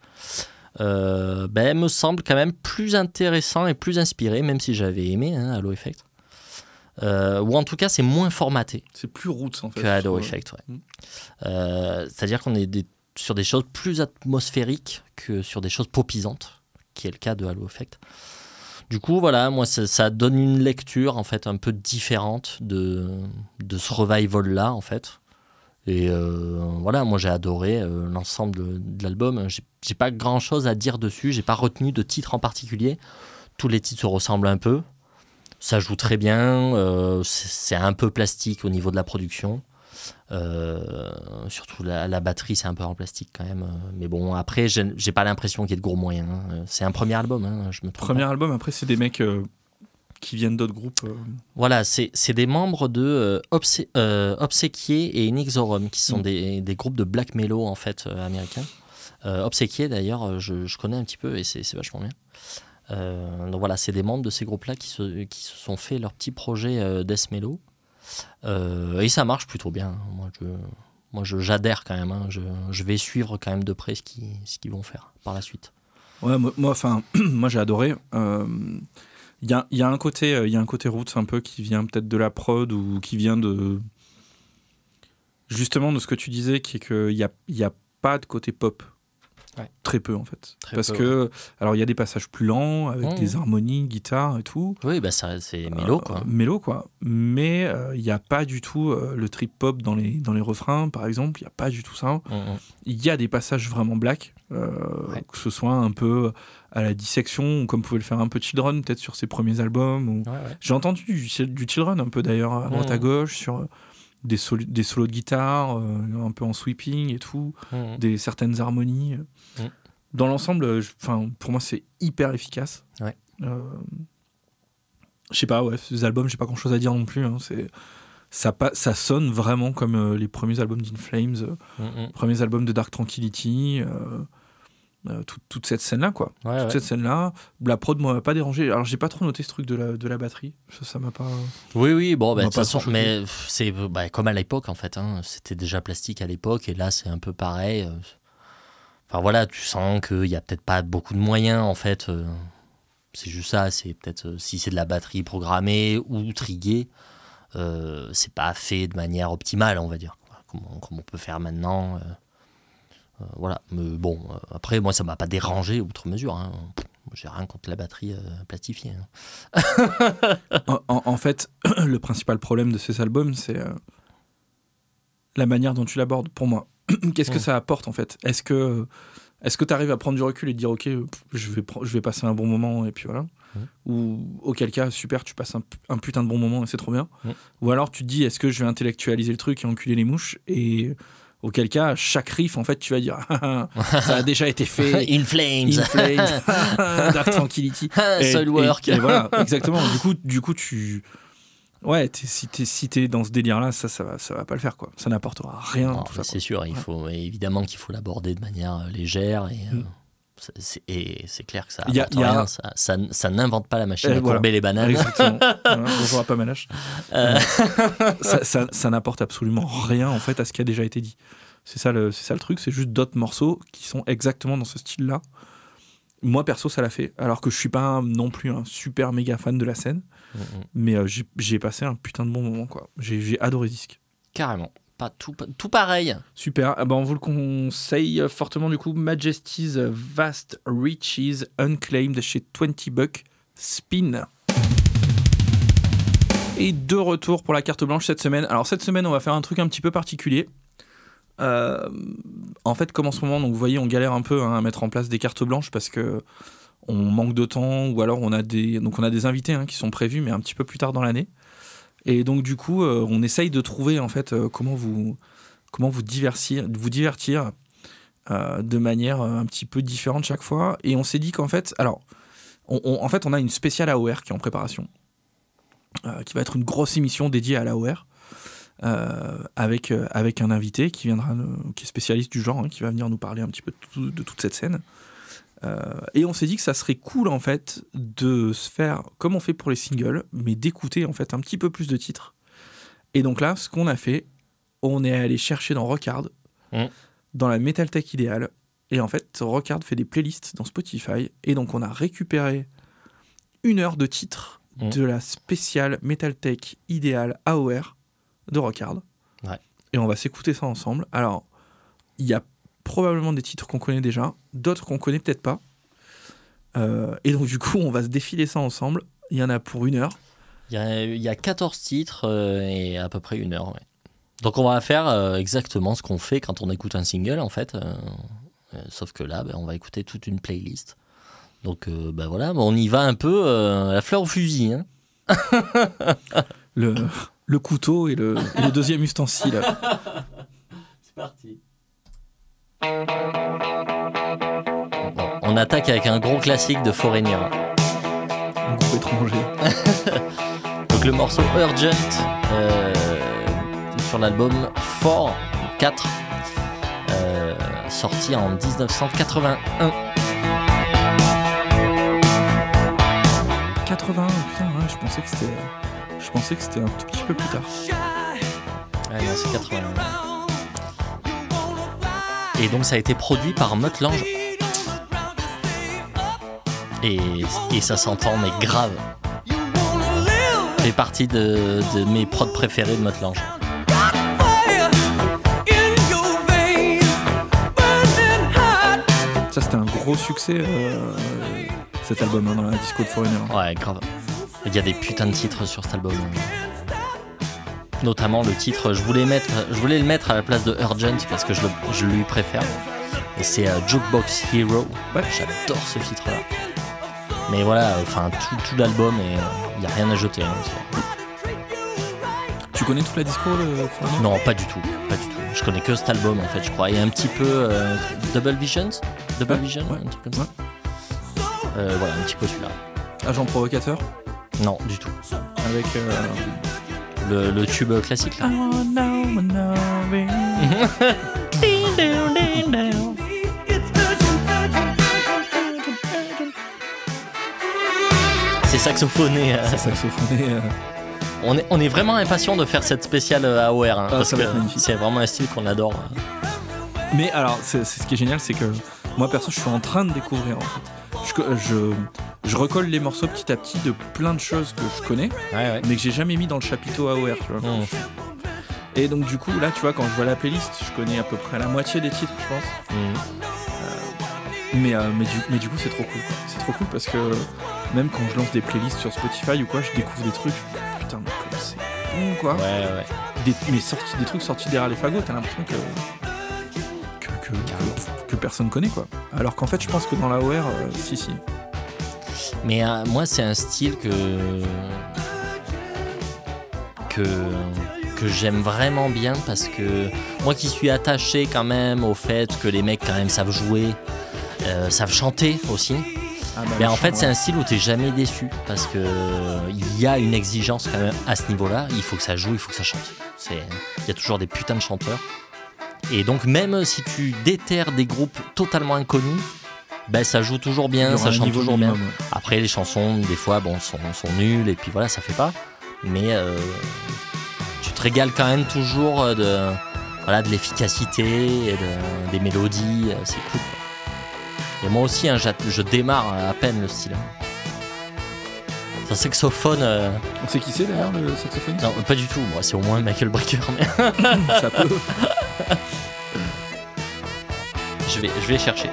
euh, ben, me semble quand même plus intéressant et plus inspiré, même si j'avais aimé hein, Halo Effect. Ou en tout cas, c'est moins formaté C'est plus roots en fait. que Halo. Effect. ouais. Mm. Euh, C'est-à-dire qu'on est des- sur des choses plus atmosphériques que sur des choses popisantes, qui est le cas de Halo Effect. Du coup, voilà, moi, ça, donne une lecture en fait un peu différente de, de ce revival-là, en fait. Et euh, voilà, moi j'ai adoré euh, l'ensemble de, de l'album. J'ai pas grand chose à dire dessus, j'ai pas retenu de titre en particulier. Tous les titres se ressemblent un peu. Ça joue très bien, euh, c'est un peu plastique au niveau de la production. Euh, surtout la, la batterie, c'est un peu en plastique quand même. euh, Mais bon, après, j'ai pas l'impression qu'il y ait de gros moyens. hein. Euh, C'est un premier album, hein, je me trompe. Premier pas. album, après, c'est des mecs euh, qui viennent d'autres groupes. euh. Voilà, c'est des membres de Obsé- Obséquier et Inexorum, qui sont Mm. des, des groupes de black mellow en fait américains. Obséquier d'ailleurs, je, je connais un petit peu et c'est vachement bien. Donc voilà, c'est des membres de ces groupes-là qui se, qui se sont fait leur petit projet death mellow. Euh, et ça marche plutôt bien. Moi, je, moi, j'adhère quand même. hein. Je, je vais suivre quand même de près ce qu'ils ce qu'ils vont faire par la suite. Ouais, moi, enfin, moi j'ai adoré. Euh, Il y, a, y a un côté, euh, il y a un côté roots un peu qui vient peut-être de la prod ou qui vient de justement de ce que tu disais, qui est qu'il y a, y a pas de côté pop. Ouais. Très peu en fait. Très Parce peu, que, alors il y a des passages plus lents avec Mhm. des harmonies, guitare et tout. Oui, bah, c'est mélo, quoi. Euh, mélo, quoi. Mais euh, il n'y a pas du tout euh, le trip pop dans les, dans les refrains, par exemple. Il n'y a pas du tout ça. Mm, mm. Il y a des passages vraiment black, Ouais. que ce soit un peu à la dissection, comme pouvait le faire un peu Children, peut-être sur ses premiers albums. Ou... J'ai entendu du, du Children un peu d'ailleurs, à droite à gauche, sur des, solos de guitare, euh, un peu en sweeping et tout, mm. des certaines harmonies. Mhm. Dans l'ensemble, pour moi, c'est hyper efficace. Ouais. Euh, je sais pas, ouais, ces albums, j'ai pas grand chose à dire non plus. hein, c'est. Ça, ça sonne vraiment comme euh, les premiers albums d'In Flames, euh, Mm, mm. premiers albums de Dark Tranquillity, euh, euh, toute, toute cette scène-là, quoi. Ouais, Toute ouais. cette scène-là, la prod m'a pas dérangé. Alors, j'ai pas trop noté ce truc de la, de la batterie. Ça, ça m'a pas. Oui, oui, bon, On bah, de façon, mais c'est bah, comme à l'époque, en fait. hein. C'était déjà plastique à l'époque, et là, c'est un peu pareil. euh. Enfin, voilà, tu sens qu'il n'y a peut-être pas beaucoup de moyens, en fait. euh. C'est juste ça, c'est peut-être si c'est de la batterie programmée ou triguée, euh, c'est pas fait de manière optimale, on va dire. Comme on, comme on peut faire maintenant. Euh. Voilà, mais bon, euh, après, moi, ça m'a pas dérangé outre mesure. Hein. J'ai rien contre la batterie euh, plastifiée. hein. En, fait, le principal problème de ces albums, c'est euh, la manière dont tu l'abordes, pour moi. Qu'est-ce que Mm. ça apporte, en fait? Est-ce que est-ce que tu arrives à prendre du recul et te dire, OK, je vais, je vais passer un bon moment, et puis voilà Mm. Ou auquel cas, super, tu passes un putain de bon moment, et c'est trop bien. Mm. Ou alors tu te dis, est-ce que je vais intellectualiser le truc et enculer les mouches Et auquel cas, chaque riff, en fait, tu vas dire, ça a déjà été fait. In Flames In Flames, Dark Tranquility. Et- Soilwork. et- et voilà, exactement. Du coup, du coup tu. Ouais, si t'es si dans ce délire-là, ça, ça va, ça va pas le faire, quoi. Ça n'apportera rien. C'est sûr, il Ouais. faut évidemment qu'il faut l'aborder de manière euh, légère et, euh, Mm. Et c'est clair que ça y a- apporte il y a- rien, ça, ça, ça n'invente pas la machine Et à voilà. courber les bananes. Exactement. Bonjour à Pamanache. Euh, ça, n'apporte absolument rien, en fait, à ce qui a déjà été dit. C'est ça le, c'est ça le truc, c'est juste d'autres morceaux qui sont exactement dans ce style-là. Moi, perso, ça l'a fait. Alors que je suis pas non plus un super méga fan de la scène, mm, mm. mais euh, j'ai passé un putain de bon moment, quoi. J'ai j'ai adoré Disque. Carrément. Pas tout, pareil. Super, bah, on vous le conseille fortement du coup. Majesty's Vast Reaches Unclaimed chez 20 Buck Spin. Et de retour pour la carte blanche cette semaine. Alors cette semaine, on va faire un truc un petit peu particulier. Euh, en fait, comme en ce moment, donc vous voyez, on galère un peu hein, à mettre en place des cartes blanches parce que on manque de temps ou alors on a des donc on a des invités hein, qui sont prévus mais un petit peu plus tard dans l'année. Et donc du coup, euh, on essaye de trouver en fait euh, comment vous comment vous divertir, vous divertir euh, de manière un petit peu différente chaque fois. Et on s'est dit qu'en fait, alors, on, en fait, on a une spéciale AOR qui est en préparation, qui va être une grosse émission dédiée à l'AOR. avec, avec un invité qui viendra qui est spécialiste du genre hein, qui va venir nous parler un petit peu de toute cette scène Euh, et on s'est dit que ça serait cool en fait de se faire comme on fait pour les singles mais d'écouter en fait un petit peu plus de titres et donc là ce qu'on a fait on est allé chercher dans Rockard, Mhm. dans la Metal Tech idéale. Et en fait, Rockard fait des playlists dans Spotify. Et donc, on a récupéré une heure de titres Mhm. de la spéciale Metal Tech idéale AOR de Rockard. Ouais. Et on va s'écouter ça ensemble. Alors, il y a probablement des titres qu'on connaît déjà, d'autres qu'on connaît peut-être pas. Euh, et donc, du coup, on va se défiler ça ensemble. Il y en a pour une heure. Il y a, il y a 14 titres euh, et à peu près une heure. ouais. Donc on va faire euh, exactement ce qu'on fait quand on écoute un single en fait. sauf que là, ben, on va écouter toute une playlist. Donc ben voilà, on y va un peu à la fleur au fusil. hein. Le, le couteau et le, et le deuxième ustensile. C'est parti. Bon, on attaque avec un gros classique de Foreigner. Le groupe étranger. Donc le morceau Urgent euh, sur l'album 4, 4 euh, sorti en 1981. 81, putain, ouais, je pensais que c'était. Je pensais que c'était un tout petit peu plus tard. Ouais, non, c'est 80. Et donc ça a été produit par Mutt Lange. Et, et ça s'entend, mais grave. fait partie de, de mes prods préférés de Mutt Lange. Ça, c'était un gros succès, euh, cet album hein, dans la disco de Foreigner. Ouais, grave. Il y a des putains de titres sur cet album. Notamment le titre, je voulais, mettre, je voulais le mettre à la place de Urgent parce que je, le- je lui préfère. Et c'est euh, Jukebox Hero. Ouais. J'adore ce titre-là. Mais voilà, enfin tout, tout l'album, et il n'y a rien à jeter. hein, Tu connais toute la disco Foreigner non, pas du tout, pas du tout. Je connais que cet album en fait, je crois. Et un petit peu euh, Double Visions? Double Ouais, Vision ouais, Un truc comme ça? Euh, voilà, un petit peu celui-là. Agent provocateur? Non, du tout. avec. euh, Le, le tube classique là. C'est saxophoné. euh. C'est saxophoné. euh, On est, on est vraiment impatient de faire cette spéciale euh, AOR. hein, Ah, parce que c'est vraiment un style qu'on adore. Mais alors, c'est c'est ce qui est génial, c'est que moi perso, je suis en train de découvrir. En fait. Je, je, je recolle les morceaux petit à petit de plein de choses que je connais, Ouais, ouais. mais que j'ai jamais mis dans le chapiteau AOR. Tu vois. Mmh. Et donc du coup, là, tu vois, quand je vois la playlist, je connais à peu près la moitié des titres, je pense. Mmh. Mais, euh, mais, du, mais du coup, c'est trop cool. C'est trop cool parce que même quand je lance des playlists sur Spotify ou quoi, je découvre des trucs. Putain, mais comme c'est bon, quoi. Ouais, ouais. Des, mais des trucs sortis derrière les fagots, t'as l'impression que que, que, que- personne connaît, quoi. Alors qu'en fait, je pense que dans la OR, euh, si, si. Mais euh, moi, c'est un style que que que j'aime vraiment bien parce que moi qui suis attaché quand même au fait que les mecs quand même savent jouer, euh, savent chanter aussi. Ah, bah, Mais le en fait, c'est un style où t'es jamais déçu parce que il y a une exigence quand même à ce niveau-là. Il faut que ça joue, il faut que ça chante. Il y a toujours des putains de chanteurs. Et donc même si tu déterres des groupes totalement inconnus, ben ça joue toujours bien, ça chante toujours bien. ouais. Après, les chansons, des fois, bon, sont, sont nulles et puis voilà, ça fait pas. Mais euh, tu te régales quand même toujours de, voilà, de l'efficacité et de- des mélodies. euh, C'est cool. Et moi aussi, hein, je démarre à peine le style. C'est un saxophone. euh, On sait qui c'est d'ailleurs le saxophoniste non, pas du tout. Moi, c'est au moins Michael Brecker. Mais Ça peut. je vais, je vais chercher.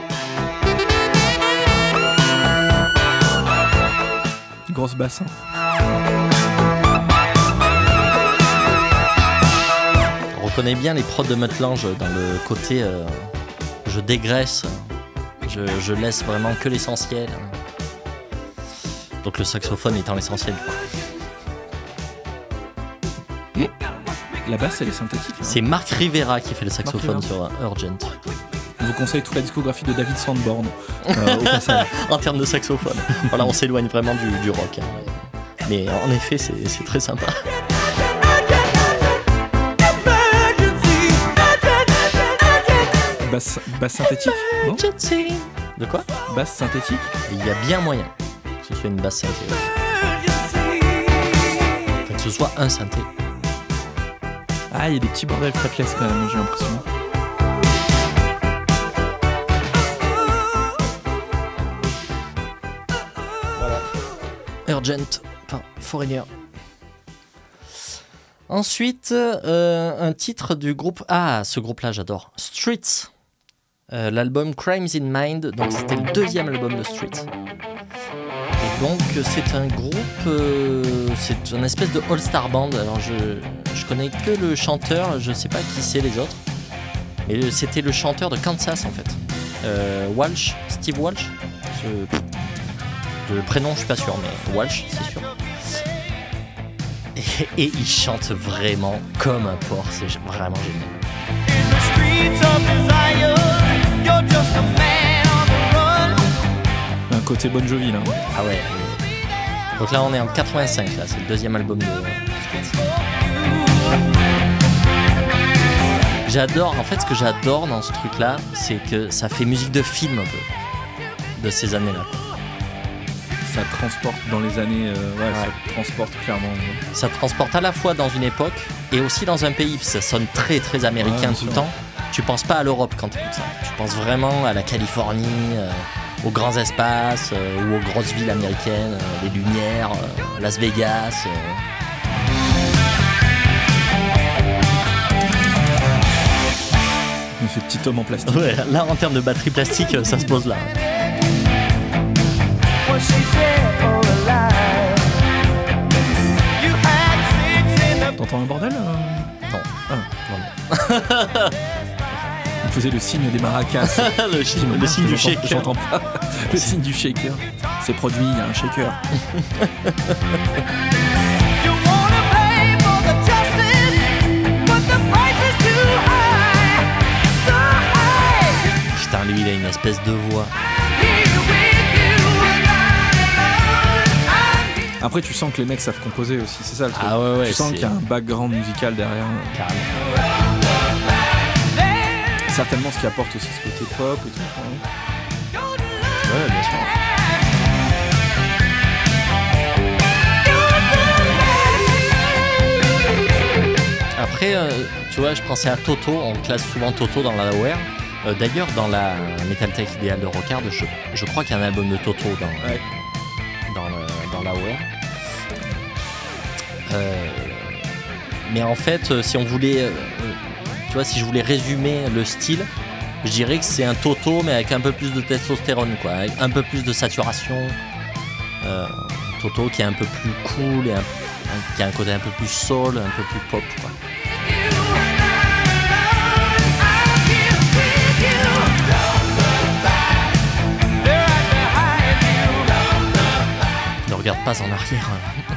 Grosse bassin. On reconnaît bien les prods de Mutlange dans le côté euh, je dégraisse, je, je laisse vraiment que l'essentiel. Donc le saxophone étant l'essentiel. La basse, elle est synthétique. hein. C'est Marc Rivera qui fait le saxophone sur euh, Urgent. Je vous conseille toute la discographie de David Sandborn euh, au passage. En termes de saxophone. voilà, on s'éloigne vraiment du, du rock. hein. Mais en effet, c'est c'est très sympa. Basse, basse synthétique Non De quoi Basse synthétique Il y a bien moyen ce soit une basse synthé. Enfin, que ce soit un synthé. Ah, il y a des petits bordels fretless quand même, j'ai l'impression. Urgent, enfin, Foreigner. Ensuite, euh, un titre du groupe. Ah, ce groupe-là, j'adore. Streets. Euh, L'album Crimes in Mind. Donc, c'était le deuxième album de Streets. Donc, c'est un groupe. euh, c'est une espèce de all-star band. Alors, je, je connais que le chanteur. Je sais pas qui c'est les autres. Mais c'était le chanteur de Kansas, en fait. Euh, Walsh. Steve Walsh. Je- le prénom, je suis pas sûr, mais Walsh, c'est sûr. Et, et il chante vraiment comme un porc, c'est vraiment génial. Un côté Bon Jovi là. Ah ouais. Donc là, on est en 85, là, c'est le deuxième album de. J'adore, en fait, ce que j'adore dans ce truc-là, c'est que ça fait musique de film un peu, de ces années-là. ça transporte dans les années. euh, ouais, Ouais. ça transporte clairement. Ça te transporte à la fois dans une époque et aussi dans un pays. Ça sonne très très américain tout le temps. Tu penses pas à l'Europe quand tu écoutes ça. Tu penses vraiment à la Californie, euh, aux grands espaces euh, ou aux grosses villes américaines, euh, les lumières, euh, Las Vegas. euh. Mais ces petits tomes en plastique. Ouais, là en termes de batterie plastique, ça se pose là. T'entends un bordel euh Non. Ah. Il faisait le signe des maracas. le, signe du shaker. J'entends pas. Le signe du shaker. C'est produit, il y a un shaker. Putain, lui, il a une espèce de voix. Après, tu sens que les mecs savent composer aussi, c'est ça le truc. Ah ouais, ouais, tu sens qu'il y a un background musical derrière. Carrément. Certainement ce qui apporte aussi ce côté pop et tout. hein. Ouais, bien sûr. Après, euh, tu vois, je pensais à Toto. On classe souvent Toto dans la Aware. Euh, D'ailleurs, dans la Metal Tech idéale de Rockard, je, je crois qu'il y a un album de Toto dans, Ouais. dans, le- dans la. Euh, mais en fait, euh, si on voulait, euh, euh, tu vois, si je voulais résumer le style, je dirais que c'est un Toto, mais avec un peu plus de testostérone, quoi, avec un peu plus de saturation. Euh, Toto qui est un peu plus cool et qui a un côté un peu plus soul, un peu plus pop, quoi. Ne regarde pas en arrière. hein.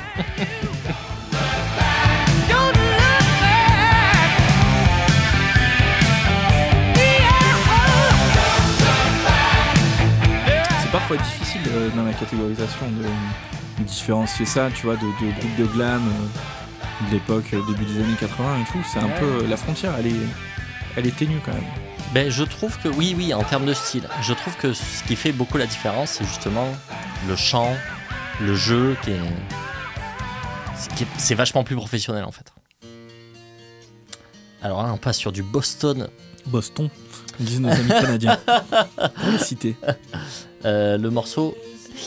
Parfois difficile euh, dans la catégorisation de différencier ça, tu vois, de, de groupes de glam euh, de l'époque, euh, début des années 80 et tout. C'est un Ouais. peu. La frontière, elle est, elle est ténue quand même. Ben, je trouve que oui, oui, en termes de style, je trouve que ce qui fait beaucoup la différence, c'est justement le chant, le jeu, qui est, c'est- qui est- c'est vachement plus professionnel en fait. Alors là, on passe sur du Boston. Boston, disent nos amis canadiens. Pour les citer. Euh, le morceau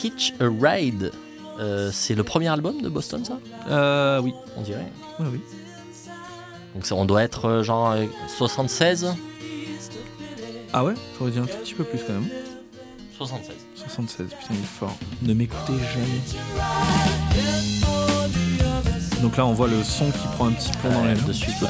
Hitch a Ride, euh, c'est le premier album de Boston, ça? Euh, oui. On dirait. Oui, oui. Donc ça, on doit être euh, genre euh, 76 Ah ouais? J'aurais dit un tout petit peu plus quand même. 76. 76, putain, il est fort. Ne m'écoutez jamais. Donc là, on voit le son qui prend un petit plomb dans Ouais, l'aile. de suite, ouais.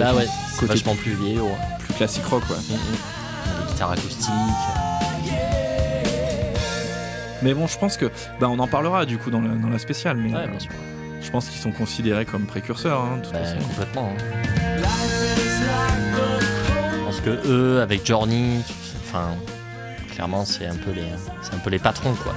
Avec un ouais, c'est vachement plus vieillot. hein. plus classique rock, ouais. Les guitares acoustiques. Mais bon, je pense que. Bah, on en parlera du coup dans la, dans la spéciale, mais Ouais, euh, bien sûr. je pense qu'ils sont considérés comme précurseurs, hein, de Bah, complètement. hein. Je pense que eux, avec Journey, enfin, clairement, c'est un peu les, c'est un peu les patrons, quoi.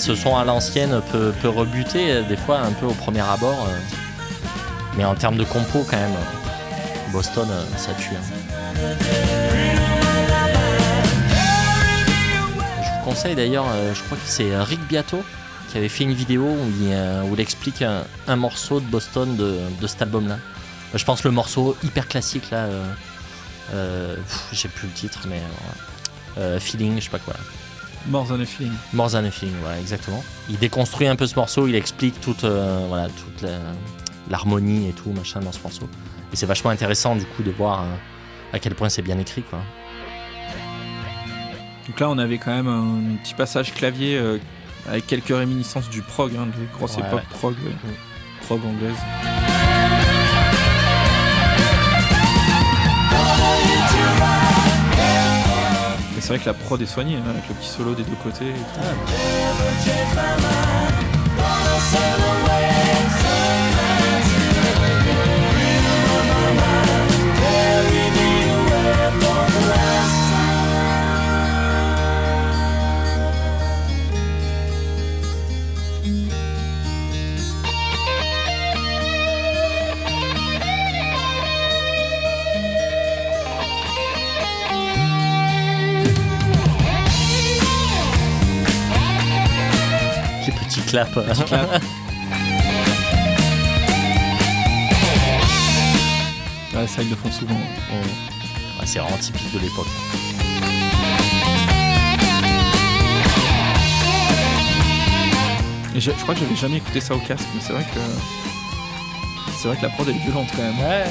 Ce son à l'ancienne peut, peut rebuter euh, des fois un peu au premier abord, euh, mais en termes de compo, quand même, euh, Boston, ça tue. hein. Je vous conseille d'ailleurs, je crois que c'est Rick Beato qui avait fait une vidéo où il, où il explique un, morceau de Boston de, de cet album-là. Je pense le morceau hyper classique là, j'ai plus le titre, mais Feeling, je sais pas quoi. More than a feeling. More than a feeling, voilà, exactement. Il déconstruit un peu ce morceau, il explique toute, euh, voilà, toute l'harmonie et tout, machin, dans ce morceau. Et c'est vachement intéressant, du coup, de voir euh, à quel point c'est bien écrit, quoi. Donc là, on avait quand même un petit passage clavier euh, avec quelques réminiscences du prog, hein, des grosses Ouais, époques ouais. prog, euh, prog anglaise. C'est vrai que la prod est soignée, hein, avec le petit solo des deux côtés. tout. Clap. clap. Ouais, ça, ils le font souvent. Ouais, c'est vraiment typique de l'époque. Et je, je crois que j'avais jamais écouté ça au casque, mais c'est vrai que. C'est vrai que la prod elle est violente quand même. Ouais.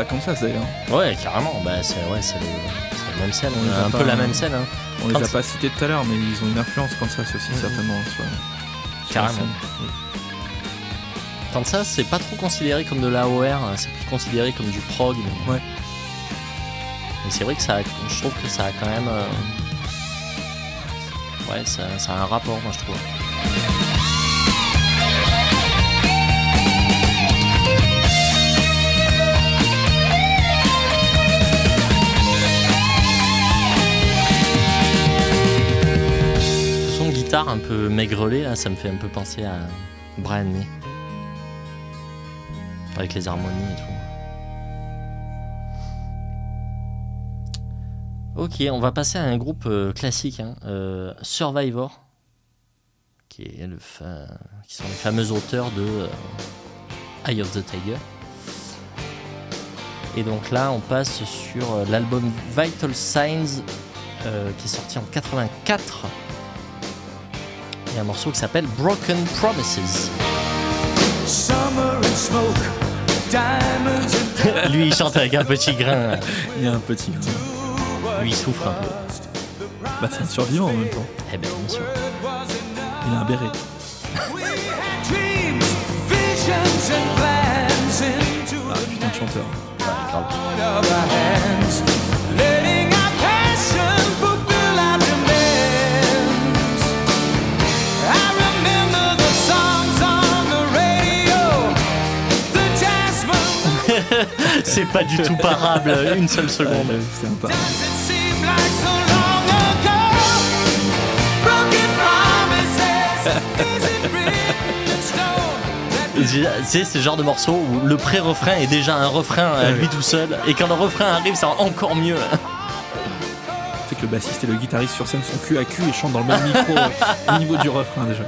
À Kansas d'ailleurs. Ouais, carrément. Bah, c'est ouais, c'est la même scène. On les a un pas- peu la même scène. Hein. On les a pas cités tout à l'heure, mais ils ont une influence Kansas aussi, Mhm. certainement. Sur, sur Carrément. scène. Kansas, c'est pas trop considéré comme de l'AOR, hein, c'est plus considéré comme du prog. Mais, Ouais. mais c'est vrai que ça, a- je trouve que ça a quand même. euh, Ouais, ça, ça a un rapport, moi je trouve. Un peu maigrelet, là, ça me fait un peu penser à Brian May. Avec les harmonies et tout. Ok, on va passer à un groupe euh, classique, hein, euh, Survivor, qui, est le fa- qui sont les fameux auteurs de euh, Eye of the Tiger. Et donc là, on passe sur l'album Vital Signs, qui est sorti en 84. Il y a un morceau qui s'appelle Broken Promises. Summer and smoke, diamonds and Lui, il chante avec un petit grain. Il y a un petit. Lui, il souffre un peu. Bah, c'est un survivant en même temps. Eh bien, bien sûr. Il a un béret. we had dreams, visions and plans into Ah, putain de chanteur. Ouais, grave. C'est pas du tout parable, une seule seconde. Ouais, c'est le genre de morceau où le pré-refrain est déjà un refrain à lui tout seul, et quand le refrain arrive, c'est encore mieux. C'est que le bassiste et le guitariste sur scène sont cul à cul et chantent dans le même micro au niveau du refrain déjà.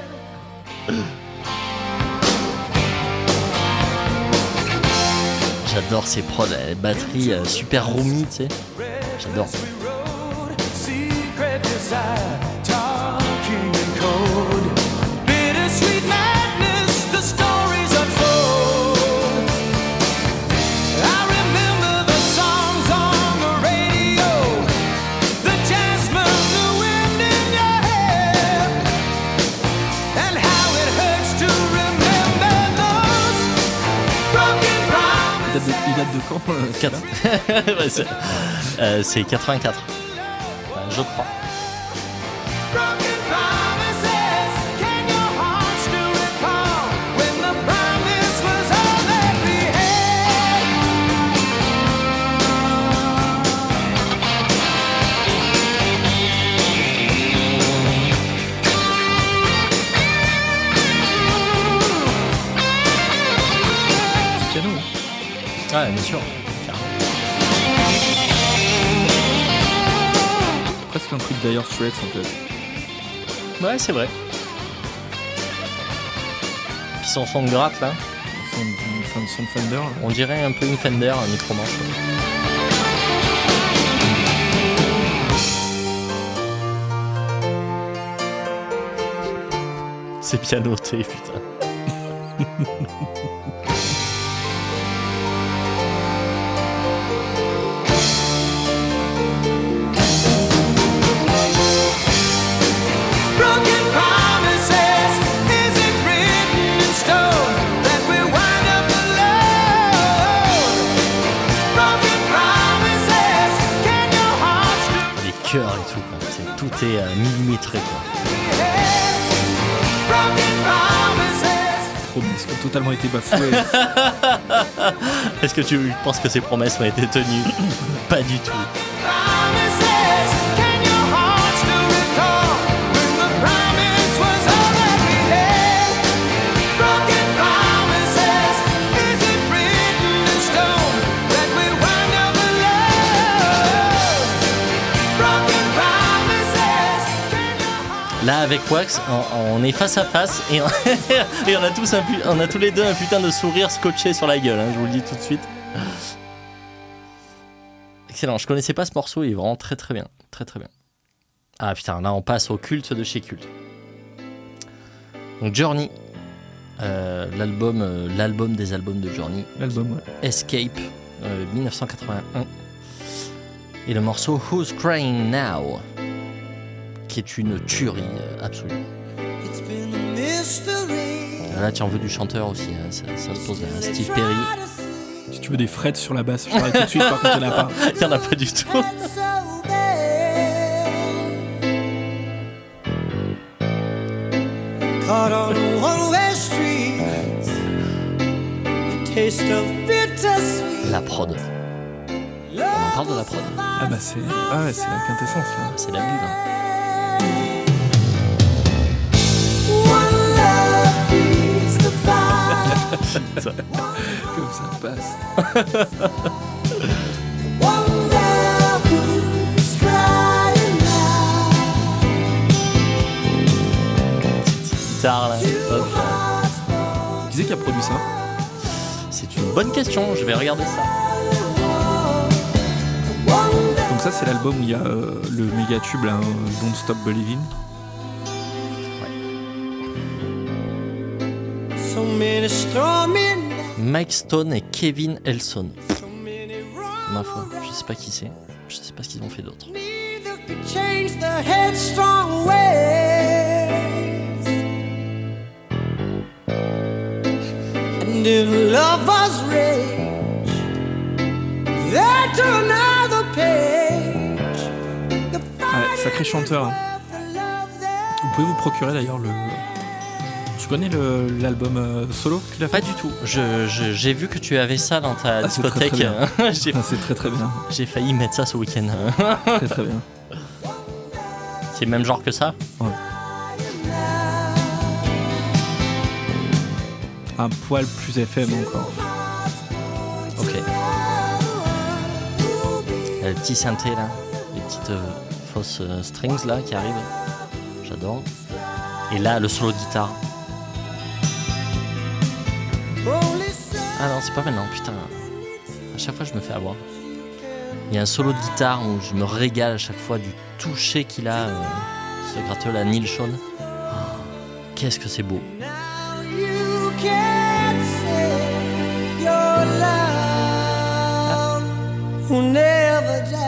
J'adore ces prods, les batteries euh, super roomy, tu sais. J'adore. De, de quand euh, c'est euh, c'est 84. Enfin, je crois. Ouais, bien sûr. Presque un truc d'ailleurs Straits en fait. Ouais, c'est vrai. Puis son son de gratte là, Son, son, son Fender. là. on dirait un peu une Fender, un micro-manche. C'est pianoté, putain. euh, millimétré. Promesses qui ont totalement été bafouées. Est-ce que tu penses que ces promesses ont été tenues? Pas du tout. Avec Wax, on, on est face à face et on, et on a tous un on a tous les deux un putain de sourire scotché sur la gueule. hein, je vous le dis tout de suite. Excellent. Je connaissais pas ce morceau. Il est vraiment très très bien, très très bien. Ah putain, là on passe au culte de chez culte. Donc Journey, euh, l'album, euh, l'album des albums de Journey, L'album, ouais. Escape, euh, 1981. Et le morceau Who's Crying Now, qui est une tuerie euh, absolue. It's been a mystery. Là, tu en veux du chanteur aussi, hein, ça, ça se pose à Steve Perry. Si tu veux des frettes sur la basse, je t'arrête tout de suite, par contre, il n'y en a pas. Il n'y en a pas du tout. It's so bad. Caught on a one-way street. The taste of bittersweet. La prod, on parle de la prod. Ah bah c'est ah ouais, c'est la quintessence là. c'est la bulle. hein. Comme ça passe. Guitare là. hop. Qui c'est qui a produit ça? C'est une bonne question, je vais regarder ça. Donc ça c'est l'album où il y a euh, le méga tube là, euh, Don't Stop Believing. Mike Stone et Kevin Elson. Ma foi, je sais pas qui c'est. Je sais pas ce qu'ils ont fait d'autre. Ouais, sacré chanteur. hein. Vous pouvez vous procurer d'ailleurs le. Tu connais l'album euh, solo qu'il a Pas du tout. J'ai vu que tu avais ça dans ta Ah, c'est très, discothèque. très Ah, C'est très très bien. j'ai failli mettre ça ce week-end. Très très bien. C'est le même genre que ça Un poil plus FM encore. Ok. Le petit synthé là, les petites euh, fausses euh, strings là qui arrivent. J'adore. Et là, le solo de guitare. Ah non, c'est pas maintenant, putain. À chaque fois, je me fais avoir. Il y a un solo de guitare où je me régale à chaque fois du toucher qu'il a, euh, ce gratteux là, Neil Sean. Ah, Qu'est-ce que c'est beau. now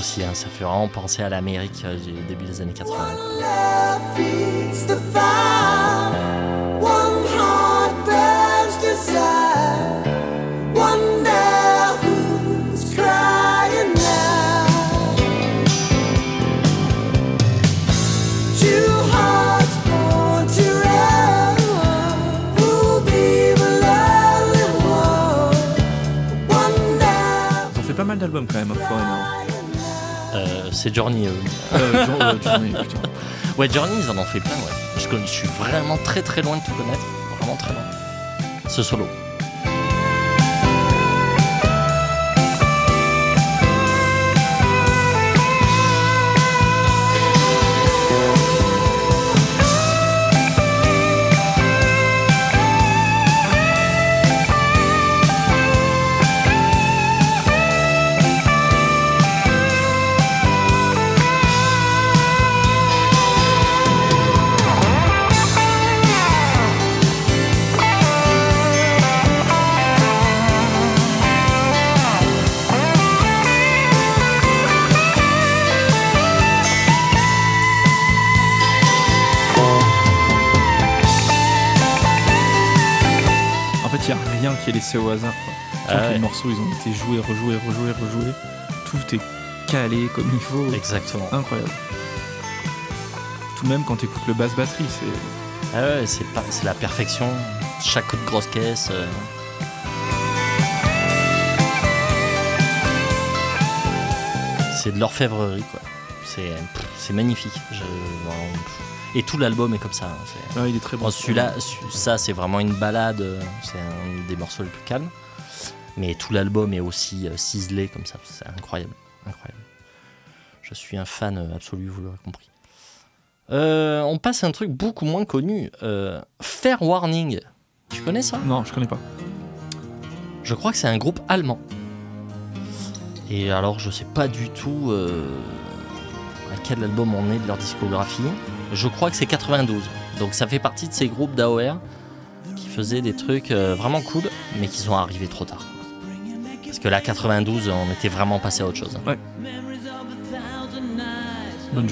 aussi, hein, ça fait vraiment penser à l'Amérique euh, du début des années 80. Love feeds the fire. One heart burns desire. Wonder who's crying now. Two hearts born to run. Who'll be the lonely one? Wonder. Ils ont fait pas mal d'albums quand même, Foreigner. C'est Journey. euh. Journey, putain. Ouais, Journey, ils en ont fait plein, ouais. Je, connais- je suis vraiment très très loin de tout connaître. Vraiment très loin. Ce solo. Laissé au hasard. quoi. Ah que. Les morceaux, ils ont été joués, rejoués, rejoués, rejoués. Tout est calé comme il faut. Exactement. Incroyable. Tout même quand tu écoutes le basse batterie, c'est. Ah ouais, c'est pas, c'est la perfection. Chaque coup de grosse caisse. euh. C'est de l'orfèvrerie, quoi. C'est magnifique. Je-. Et tout l'album est comme ça. hein, Ah, il est très bon. Bon, celui-là, su- ça c'est vraiment une balade, euh, c'est un des morceaux les plus calmes. Mais tout l'album est aussi euh, ciselé comme ça, c'est incroyable, incroyable. Je suis un fan euh, absolu, vous l'aurez compris. Euh, on passe à un truc beaucoup moins connu, euh, Fair Warning. Tu connais ça? Non, je connais pas. Je crois que c'est un groupe allemand. Et alors, je sais pas du tout euh, à quel album on est de leur discographie. Je crois que c'est 92. Donc ça fait partie de ces groupes d'AOR qui faisaient des trucs euh, vraiment cool, mais qui sont arrivés trop tard. Parce que là, 92, on était vraiment passé à autre chose. Bonne.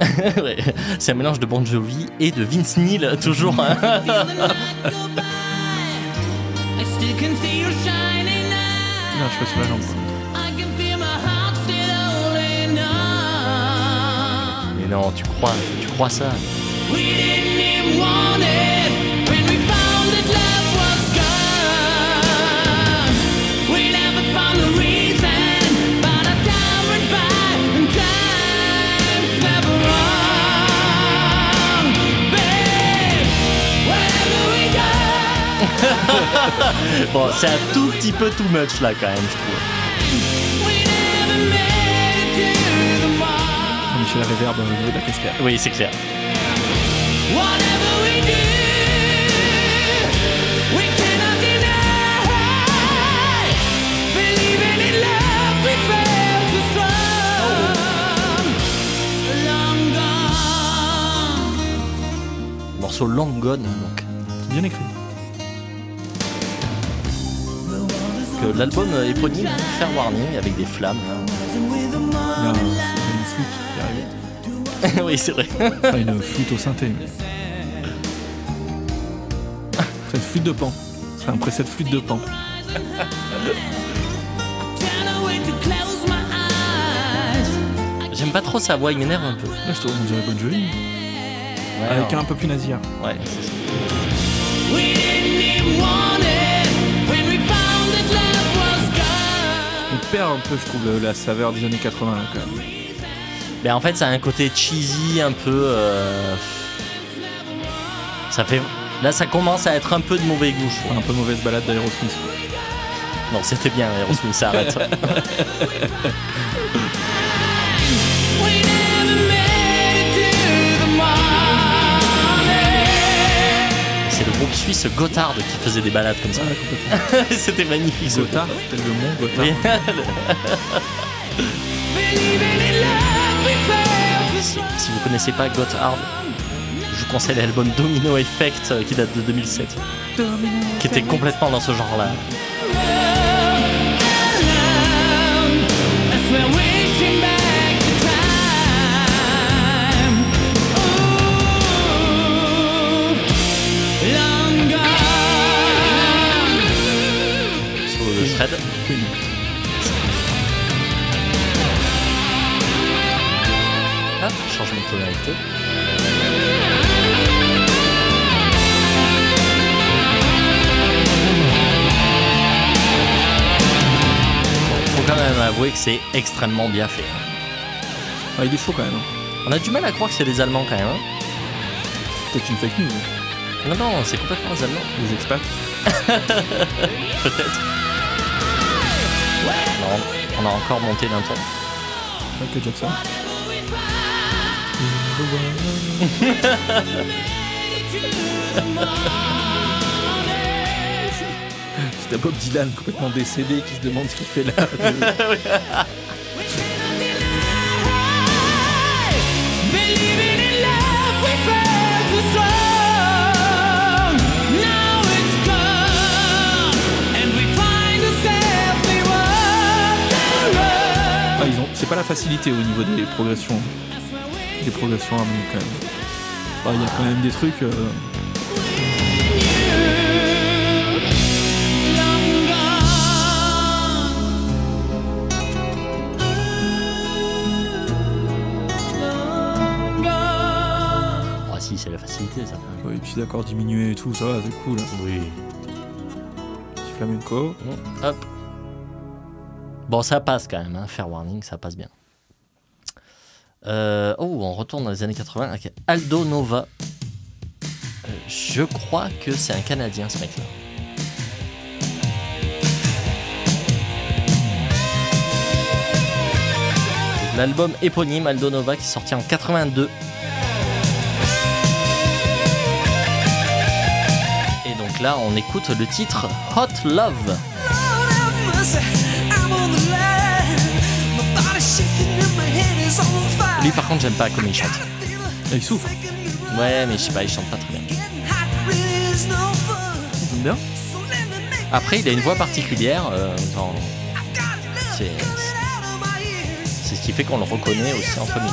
Ouais, c'est un mélange de Bon Jovi et de Vince Neil, toujours. hein. Non, je fais sur la jambe. Never wrong. Babe, wherever we go, Bon, c'est un tout petit peu too much là quand même, je trouve. Est la réverb au niveau de la caisse claire. Oui, c'est clair. Morceau Long Gone, donc. Bien écrit. Que l'album euh, éponyme Fair Warning avec des flammes. A, un- il y a une flûte qui arrive. oui, c'est vrai. Enfin, une flûte au synthé. une flûte de pan. C'est un preset flûte de pan. J'aime pas trop sa voix, il m'énerve un peu. Là, je trouve on dirait Jovi. Avec un peu plus nasillard. Ouais, c'est ça. On perd un peu, je trouve, la saveur des années 80 là, quand même. Mais en fait, ça a un côté cheesy, un peu. euh, Ça fait. Là, ça commence à être un peu de mauvais goût. je un peu mauvaise balade d'Aerosmith. Non, c'était bien, Aerosmith, ça arrête. C'est le groupe suisse Gotthard qui faisait des balades comme ça. Ah, c'était magnifique. Gotthard, tel le Gotthard. si vous connaissez pas Gotthard, je vous conseille l'album Domino Effect euh, qui date de 2007, qui était complètement dans ce genre-là. Changement de tonalité. Faut quand même avouer que c'est extrêmement bien fait. Il est chaud quand même. On a du mal à croire que c'est des Allemands quand même. hein. Peut-être une fake news. Non, non, c'est complètement les Allemands. Les expats. Peut-être. Non, on a encore monté d'un ton. Michael Jackson. C'était Bob Dylan complètement décédé qui se demande ce qu'il fait là. Ah. C'est pas la facilité au niveau des progressions. Des progressions harmoniques quand même. Bah, Il y a quand même des trucs. euh. Ah si, c'est la facilité ça. ouais, et puis d'accord diminuer et tout, ça va, c'est cool. Oui. Petit flamenco. Hop. Bon, ça passe quand même, hein. Fair warning, ça passe bien. Euh, oh, on retourne dans les années 80 avec Aldo Nova. Euh, je crois que c'est un Canadien ce mec-là. L'album éponyme Aldo Nova qui est sorti en 82. Et donc là, on écoute le titre Hot Love. Lui, par contre, j'aime pas comment il chante. Il souffre. Ouais, mais je sais pas, il chante pas très bien. Après, il a une voix particulière. euh, love c'est ce qui fait qu'on le reconnaît aussi en famille.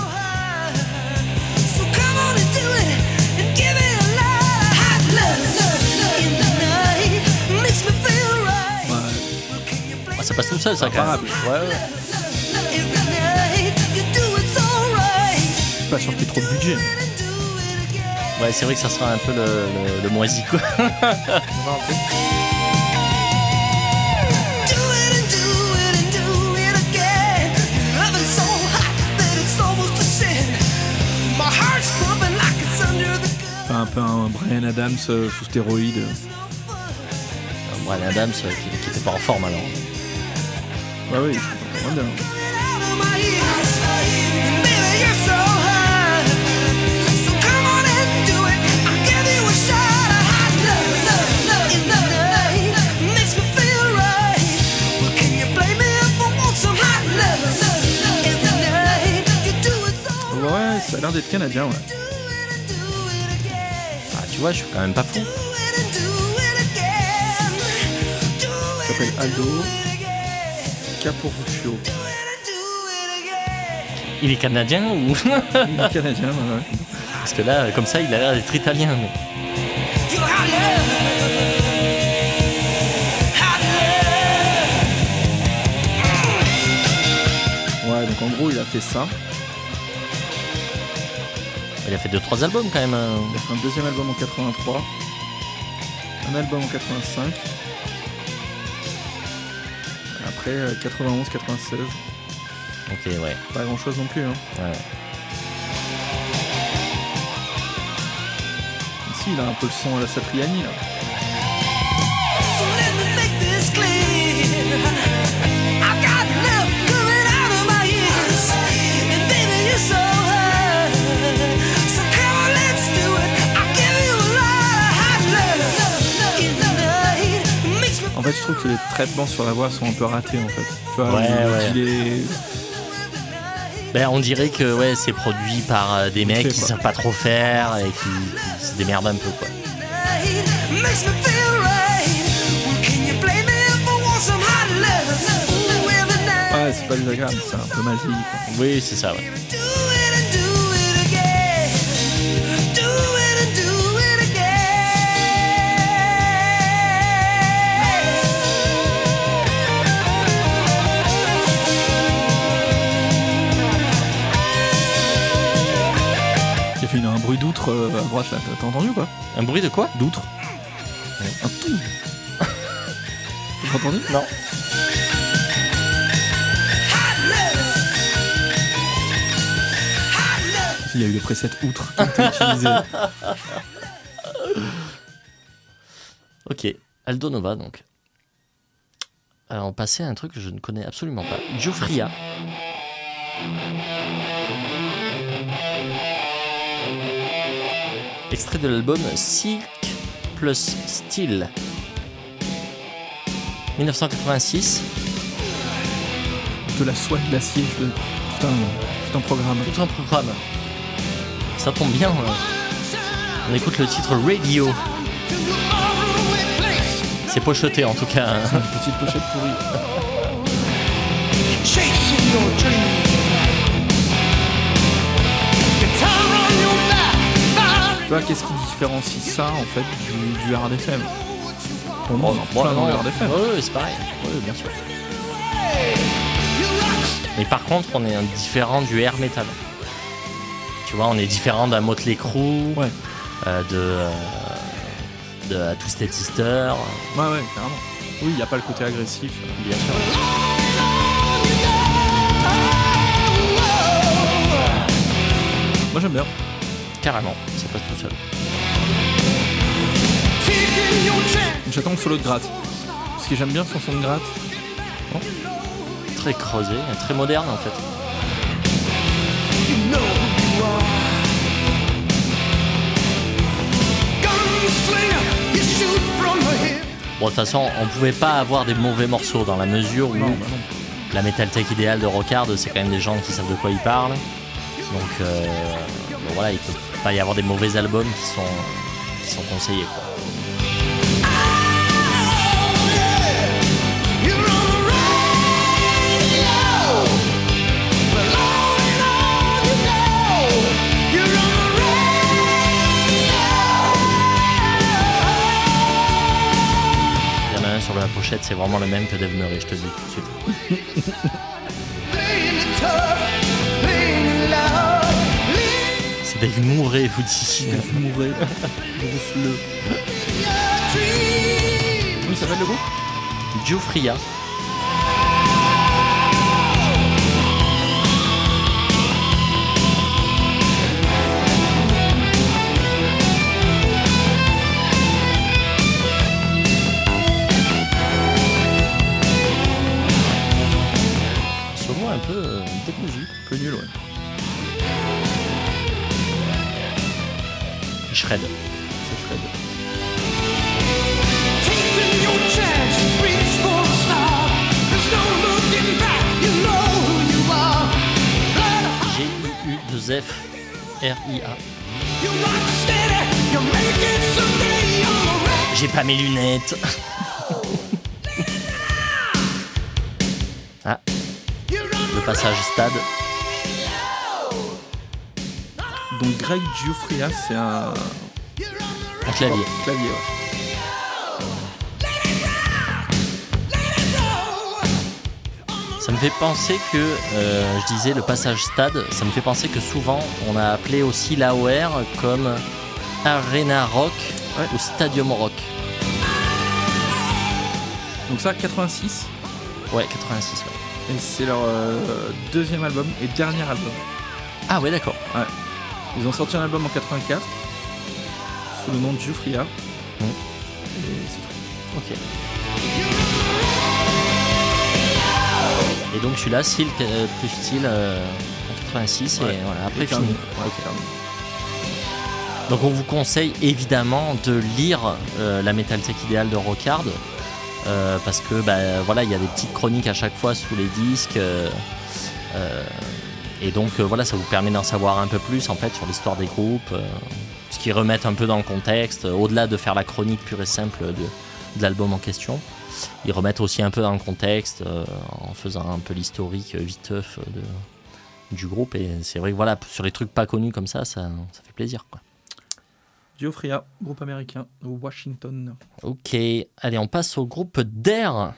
So come on and do it and give it a lot. Hot love in the night makes me feel right. Ouais. Can you play Ah, ça passe tout seul, ça, quand même. Imparable. Ouais, ouais. Pas sûr qu'il y ait trop de budget. Ouais, c'est vrai que ça sera un peu le, le- le moisi, quoi. Enfin, un peu un Brian Adams euh, sous stéroïdes. Brian Adams, euh, qui, qui était pas en forme alors. Ouais, ouais, il chante pas bien. Ça a l'air d'être canadien, ouais. Ah, tu vois, je suis quand même pas fou. Il s'appelle Aldo. Caporuccio. Il est canadien ou? Il est canadien, ouais. Parce que là, comme ça, il a l'air d'être italien. Mais... Ouais, donc en gros, il a fait ça. Il a fait 2-3 albums quand même. hein. Il a fait un deuxième album en 83. Un album en 85. Après, euh, 91, 96. Ok, ouais. Pas grand chose non plus. Hein. ouais. Ici, il a un peu le son à la Satriani, là. Fait, je trouve que les traitements sur la voix sont un peu ratés, en fait. Tu vois, Ouais, ouais. Ben, on dirait que ouais, c'est produit par euh, des mecs qui savent pas trop faire et qui, qui se démerdent un peu, quoi. Ouais, c'est pas désagréable, c'est un peu quoi. Oui, c'est ça, ouais. Bruit d'outre euh, à droite, là. T'as- entendu, quoi Un bruit de quoi? D'outre Ouais. Un tout T'as entendu? Non. Il y a eu le preset outre qui a été utilisé. Ok, Aldo Nova donc. Alors on passait à un truc que je ne connais absolument pas. Giuffria. Extrait de l'album Silk plus Steel. 1986. De la soie de l'acier, de- tout un, tout un programme. Tout un programme. Ça tombe bien. euh. On écoute le titre Radio. C'est pocheté en tout cas. hein. Une petite pochette pourrie. Tu vois, qu'est-ce qui différencie ça, en fait, du, du hard FM Pour moi, Oh, non, non, le hard FM. ouais, ouais, c'est pareil. Ouais, bien sûr. Mais par contre, on est différent du air metal. Tu vois, on est différent d'un Motley Crue, Ouais, euh, de, euh, de euh, Twisted Sister, ouais, ouais, carrément. Oui, il n'y a pas le côté agressif. bien sûr. Moi j'aime bien. Carrément, passe tout seul. J'attends le solo de gratte. Parce que j'aime bien son son de gratte. Très creusé, très moderne en fait. Bon, de toute façon, on pouvait pas avoir des mauvais morceaux dans la mesure où Non, bah non. la Metal Tech idéale de Rockard, c'est quand même des gens qui savent de quoi ils parlent. Donc, euh, bon, voilà, il peut pas y avoir des mauvais albums qui sont, qui sont conseillés. quoi. Sur la pochette, c'est vraiment le même que Dave Murray, je te dis tout de suite. Dave Murray, vous dites. Mouret. le your dream. Comment il s'appelle le groupe? Giuffria. It someday on the road. J'ai pas mes lunettes. ah, le passage stade. Donc Greg Giuffria, c'est un Un clavier. clavier. ouais. Ça me fait penser que, euh, je disais, le passage stade, ça me fait penser que souvent on a appelé aussi l'AOR comme Arena Rock Ouais. ou Stadium Rock. Donc ça, 86. Ouais, 86, ouais. Et c'est leur euh, deuxième album et dernier album. Ah ouais, d'accord. Ils ont sorti un album en 84 sous le nom de Giuffria. Mm. Et c'est tout. Ok. Et donc celui-là, Silk euh, plus style euh, en 86 Ouais. et voilà, après Et fini. Ouais. Donc on vous conseille évidemment de lire euh, la Metal Tech idéale de Rockard euh, parce que bah, voilà il y a des petites chroniques à chaque fois sous les disques euh, et donc euh, voilà ça vous permet d'en savoir un peu plus en fait sur l'histoire des groupes, euh, ce qui remettent un peu dans le contexte euh, au-delà de faire la chronique pure et simple de, de l'album en question. Ils remettent aussi un peu dans le contexte euh, en faisant un peu l'historique viteuf de, du groupe et c'est vrai que voilà sur les trucs pas connus comme ça ça, ça fait plaisir quoi. Groupe américain, Washington. Ok, allez, on passe au groupe Dare.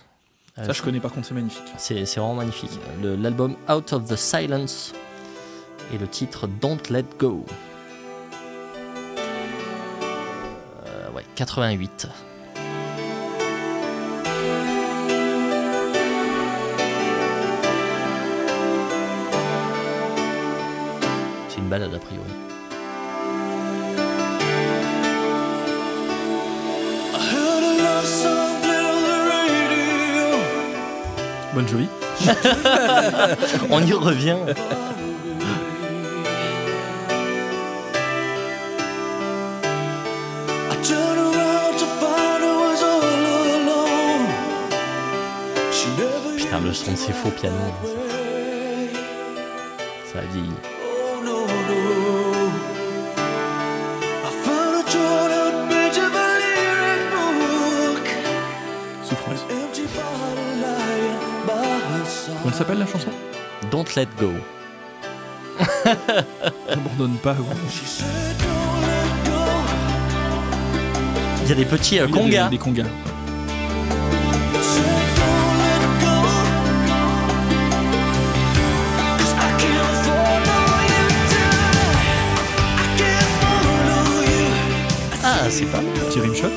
Euh, Ça, je connais par contre, c'est magnifique. c'est c'est vraiment magnifique. L'album Out of the Silence et le titre Don't Let Go. Euh, ouais, 88. C'est une balade a priori. I heard a love song Bonne Jovi. On y revient. Putain, le son de ces faux pianos, ça a Comment elle s'appelle la chanson? Don't Let Go. N'abandonne pas. ouais. Il y a des petits euh, Il y a des- congas. Des congas. Ah, c'est pas. Petit rimshot.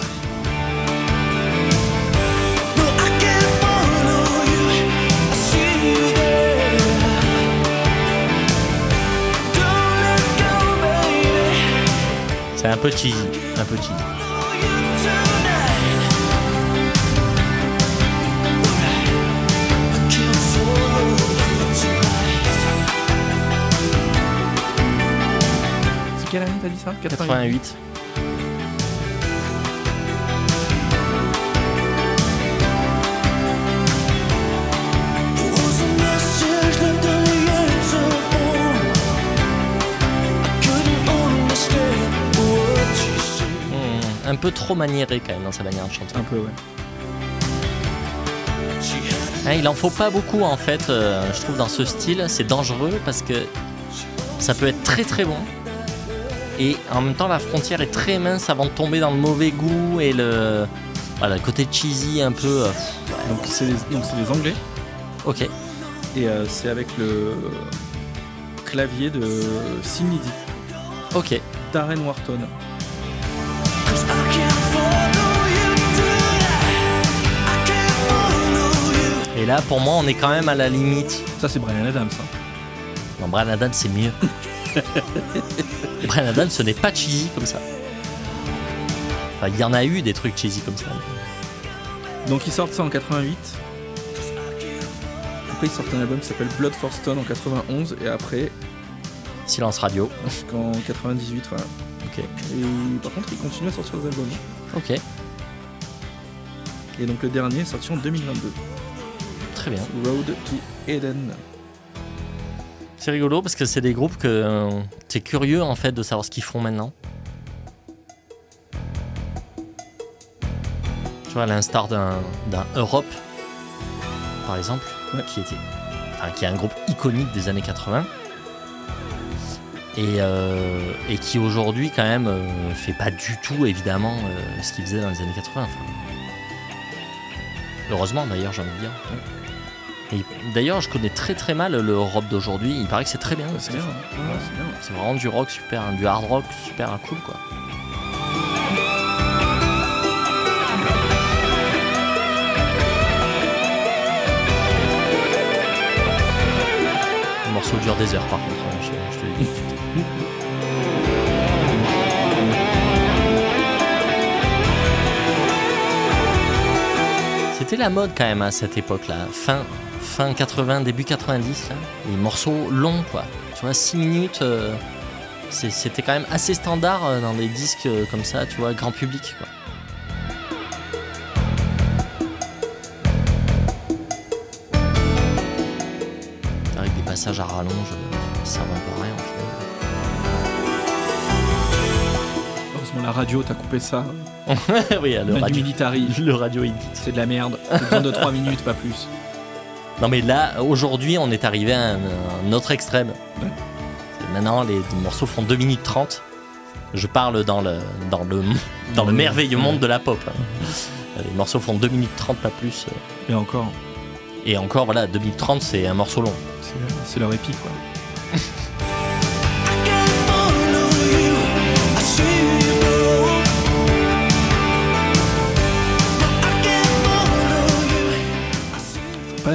C'est un peu un peu. C'est quelle année t'as dit ça? 88. 88. Peu trop maniéré quand même dans sa manière de chanter. Un peu, ouais. Hein, il en faut pas beaucoup en fait, euh, je trouve dans ce style, c'est dangereux parce que ça peut être très très bon et en même temps la frontière est très mince avant de tomber dans le mauvais goût et le, voilà, le côté cheesy un peu. euh, ouais, Donc c'est les, Anglais ok, et euh, c'est avec le clavier de Sinidi, ok. Darren Wharton. Et là pour moi on est quand même à la limite. Ça c'est Brian Adams. hein. Non, Brian Adams c'est mieux. Brian Adams ce n'est pas cheesy comme ça. Enfin, il y en a eu des trucs cheesy comme ça. Donc ils sortent ça en 88. Après ils sortent un album qui s'appelle Blood for Stone en 91 et après Silence radio. jusqu'en 98 voilà. Ok, Et par contre ils continuent à sortir des albums. ok, Et donc le dernier est sorti en 2022. Très bien. Road to Eden. C'est rigolo parce que c'est des groupes que euh, t'es curieux en fait de savoir ce qu'ils font maintenant. Tu vois, à l'instar d'un Europe, par exemple, Ouais. qui était, enfin, qui est un groupe iconique des années 80 et, euh, et qui aujourd'hui quand même euh, fait pas du tout évidemment euh, ce qu'il faisait dans les années 80. enfin. Heureusement d'ailleurs, j'ai envie de dire. D'ailleurs, je connais très très mal le Europe d'aujourd'hui. Il paraît que c'est très bien. C'est bien. hein. C'est vraiment du rock super, du hard rock super cool quoi. Le morceau dure des heures par contre, hein, je, je te le dis. C'était la mode quand même à cette époque-là, fin, fin 80, début 90, là. les morceaux longs quoi. Tu vois, 6 minutes, euh, c'était quand même assez standard euh, dans des disques euh, comme ça, tu vois, grand public quoi. Avec des passages à rallonge qui servent un peu à rien au Heureusement la radio t'as coupé ça. oui, le radio, le radio edit. C'est de la merde. Besoin de 3 minutes, pas plus. Non mais là, aujourd'hui, on est arrivé à un, un autre extrême. Ouais. Maintenant, les morceaux font 2 minutes 30. Je parle dans le, dans le, dans le merveilleux monde de la pop. Les morceaux font 2 minutes 30, pas plus. Et encore, Et encore, voilà, 2 minutes 30, c'est un morceau long. c'est c'est leur épique quoi.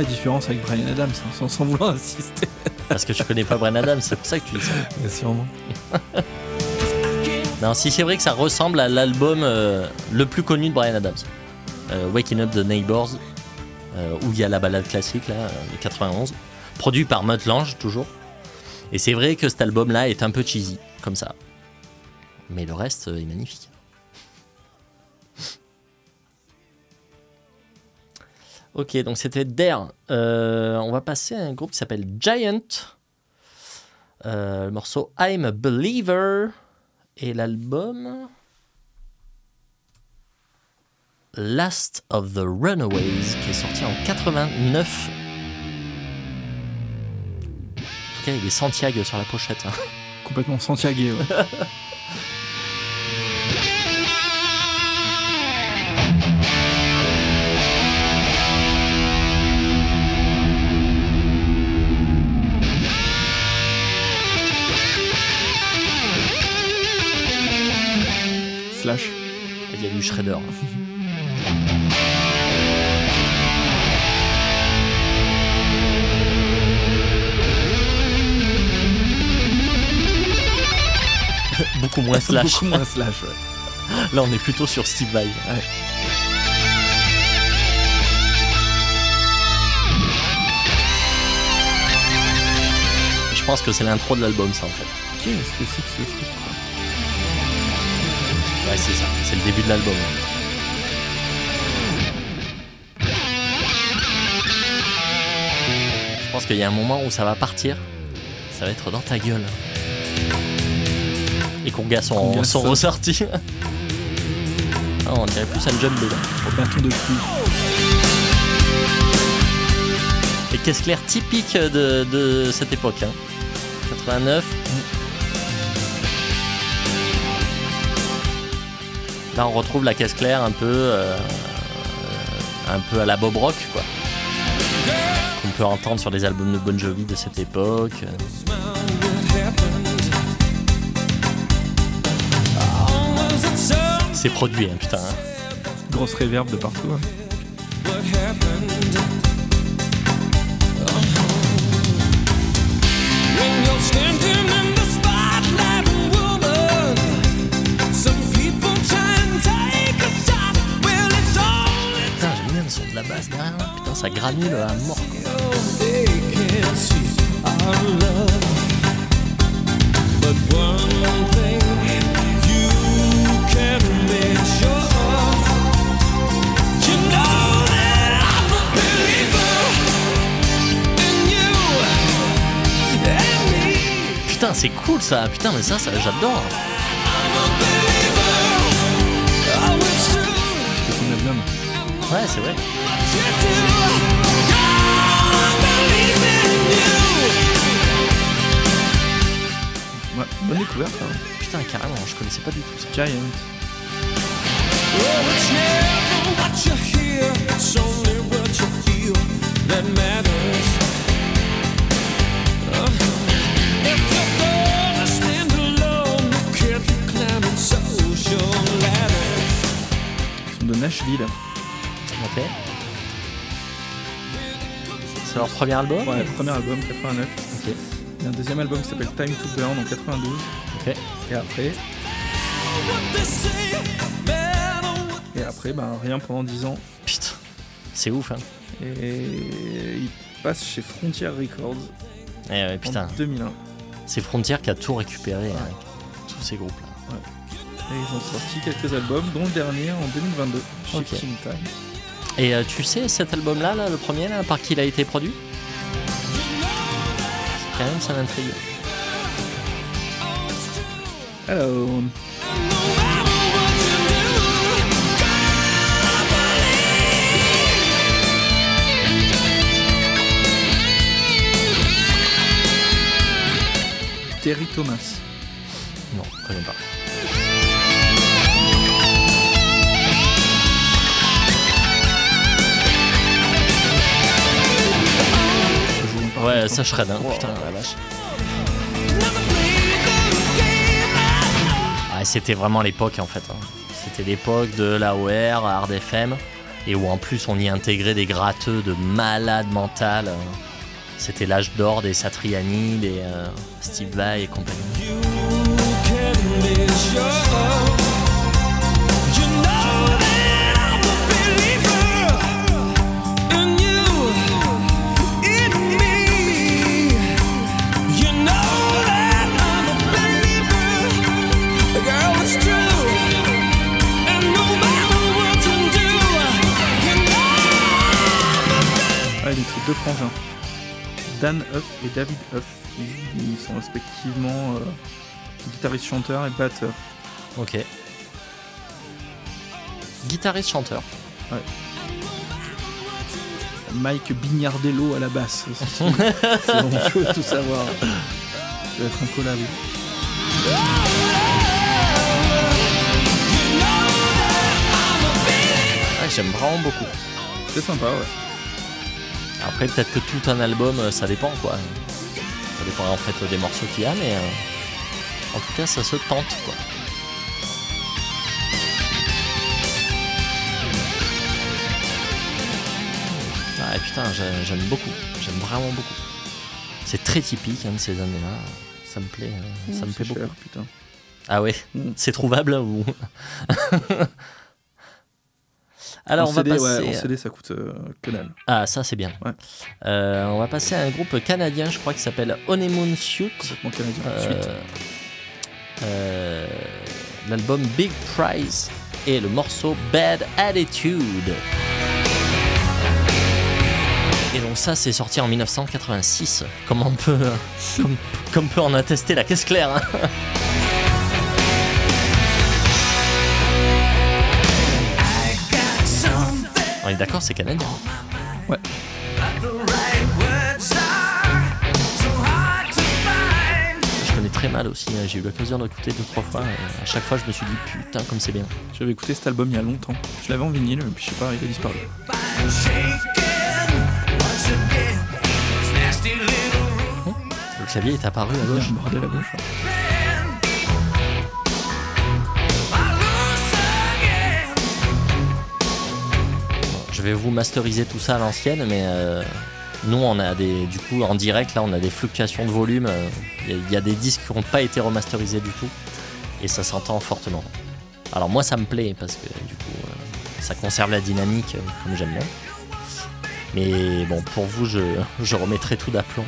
la différence avec Brian Adams, hein, sans, sans vouloir insister. Parce que tu connais pas Brian Adams, c'est pour ça que tu dis ça. Sûrement. Non, si c'est vrai que ça ressemble à l'album euh, le plus connu de Brian Adams. Euh, Waking Up the Neighbors, euh, où il y a la balade classique, là, de 91. Produit par Mutt Lange, toujours. Et c'est vrai que cet album-là est un peu cheesy, comme ça. Mais le reste est magnifique. Ok, donc c'était Dare. Euh, on va passer à un groupe qui s'appelle Giant. Euh, le morceau I'm a Believer. Et l'album Last of the Runaways, qui est sorti en 89. En tout cas, il est Santiago sur la pochette. hein. Complètement Santiago. Ouais. Slash. Il y a du Shredder. Beaucoup moins slash. Beaucoup moins slash, ouais. Là, on est plutôt sur Steve Vai. Je pense que c'est l'intro de l'album, ça en fait. Qu'est-ce que c'est que ce truc? Ouais, c'est ça. C'est le début de l'album. Je pense qu'il y a un moment où ça va partir. Ça va être dans ta gueule. Les congas sont, Congas sont ressortis. Ah, on dirait plus un jumbo là. Au bâton de pluie. Et caisse claire typique de, de cette époque. hein? 89. On retrouve la caisse claire un peu, euh, un peu à la Bob Rock, quoi. Qu'on peut entendre sur les albums de Bon Jovi de cette époque. C'est produit, hein, putain. hein. Grosse réverb de partout. hein. Granule à mort. Putain, c'est cool ça. Putain, mais ça, ça j'adore. C'est ton album. Ouais, c'est vrai. Ouais, bonne découverte. hein. Putain, carrément, je connaissais pas du tout ça. Giant. Ladders. Ils sont de Nashville. C'est leur premier album Ouais, premier album, 89. Ok. Il y a un deuxième album qui s'appelle Time to Burn en 92. Ok. Et après, et après ben, rien pendant 10 ans. Putain, c'est ouf, hein. Et il passe chez Frontier Records Eh ouais, putain, en 2001. c'est Frontier qui a tout récupéré, hein, tous ces groupes-là. Et ils ont sorti quelques albums, dont le dernier en 2022, Shifting Time. Et euh, tu sais, cet album-là, là, le premier, là, par qui il a été produit? Quand même, ça m'intrigue. Gotta Terry Thomas. Non, je connais pas. Ouais, ça shred, hein. Wow. Putain, la vache. Ouais, c'était vraiment l'époque, en fait. hein. C'était l'époque de l'AOR, Hard FM, et où en plus on y intégrait des gratteux de malades mentales. euh. C'était l'âge d'or des Satriani, des euh, Steve Vai et compagnie. Deux frangins. Dan Huff et David Huff. Ils, sont respectivement euh, guitariste-chanteur et batteur. Ok. Guitariste-chanteur. Mike Bignardello à la basse. aussi. Si on veut tout savoir. Ça va être un collab. Ouais, J'aime vraiment beaucoup. C'est sympa, ouais. Après, peut-être que tout un album, euh, ça dépend quoi. Ça dépend en fait des morceaux qu'il y a, mais euh, en tout cas, ça se tente quoi. Ah putain, j'ai- j'aime beaucoup, j'aime vraiment beaucoup. C'est très typique hein, de ces années-là. Ça me plaît, euh, ça me plaît beaucoup. putain. Ah ouais, Mm. c'est trouvable ou? Alors en on va CD, ouais, passer. en CD, ça coûte euh, que dalle. Ah ça c'est bien. Ouais. Euh, on va passer à un groupe canadien, je crois, qui s'appelle Honeymoon Suit. Euh, Suite. euh, L'album Big Prize et le morceau Bad Attitude. Et donc ça c'est sorti en 1986. Comme on peut, comme, comme peut en attester la caisse claire. hein. Est d'accord, c'est canadien. Je connais très mal aussi, hein. j'ai eu l'occasion d'écouter deux trois fois. et à chaque fois, je me suis dit putain, comme c'est bien. J'avais écouté cet album il y a longtemps. Je l'avais en vinyle, et puis je sais pas, il a disparu. Le clavier est apparu à gauche. bordel à gauche. Je vais vous masteriser tout ça à l'ancienne, mais euh, nous, on a des, du coup, en direct, là, on a des fluctuations de volume. euh, Il y, a- des disques qui n'ont pas été remasterisés du tout, et ça s'entend fortement. Alors moi, ça me plaît parce que du coup, euh, ça conserve la dynamique comme j'aime bien. Mais bon, pour vous, je, je remettrai tout d'aplomb.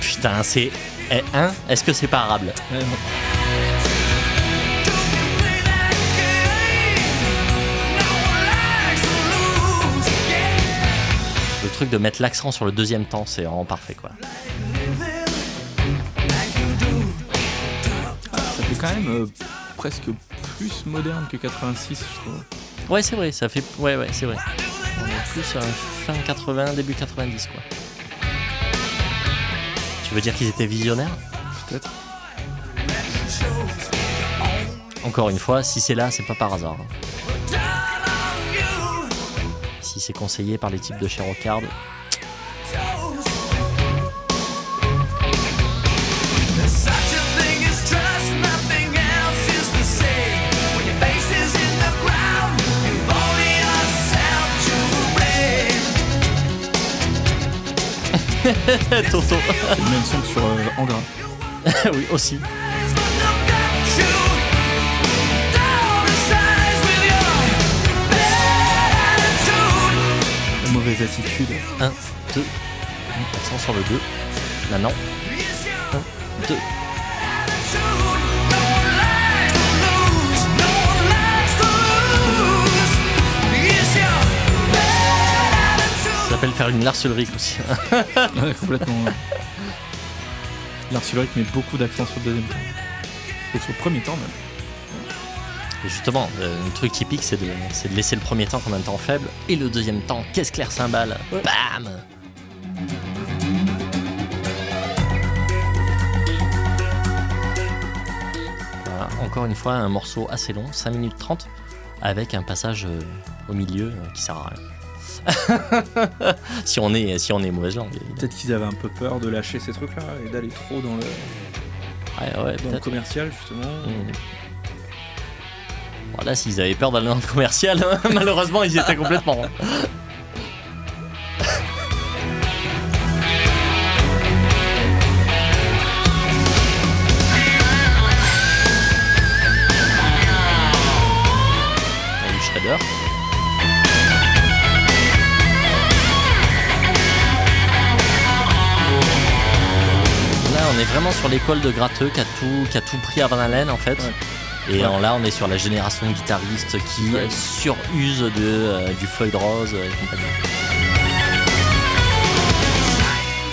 Putain, c'est. Eh, hein Est-ce que c'est parable truc de mettre l'accent sur le deuxième temps, c'est vraiment parfait quoi. Ça fait quand même euh, presque plus moderne que 86, je trouve. Ouais, c'est vrai, ça fait. Ouais, ouais, c'est vrai. On est plus fin 80, début 90 quoi. Tu veux dire qu'ils étaient visionnaires? Peut-être. Encore une fois, si c'est là, c'est pas par hasard. Si c'est conseillé par les types de chez Rockard. C'est le même son que sur euh, Angra. oui, aussi. La mauvaise attitude. 1, 2, accent sur le 2. Maintenant. 1, 2. Ça s'appelle faire une larcellerie aussi. Complètement. ouais. Met beaucoup d'accent sur le deuxième temps. Et sur le premier temps même. Justement, euh, un truc typique, c'est de, c'est de laisser le premier temps comme un temps faible et le deuxième temps, qu'est-ce clair cymbale Bam Voilà, encore une fois, un morceau assez long, 5 minutes 30, avec un passage euh, au milieu euh, qui sert à rien. si, on est, si on est mauvaise langue. Peut-être qu'ils avaient un peu peur de lâcher ces trucs-là et d'aller trop dans le, Ouais, ouais, dans le commercial, justement. Mm. Voilà, s'ils avaient peur d'aller dans le commercial, malheureusement, ils y étaient complètement. hein. Là, on est vraiment sur l'école de gratteux qui a tout, qui a tout pris à Van Halen en fait. Et Ouais. là, on est sur la génération de guitaristes qui Ouais. de, euh, du Floyd Rose et compagnie.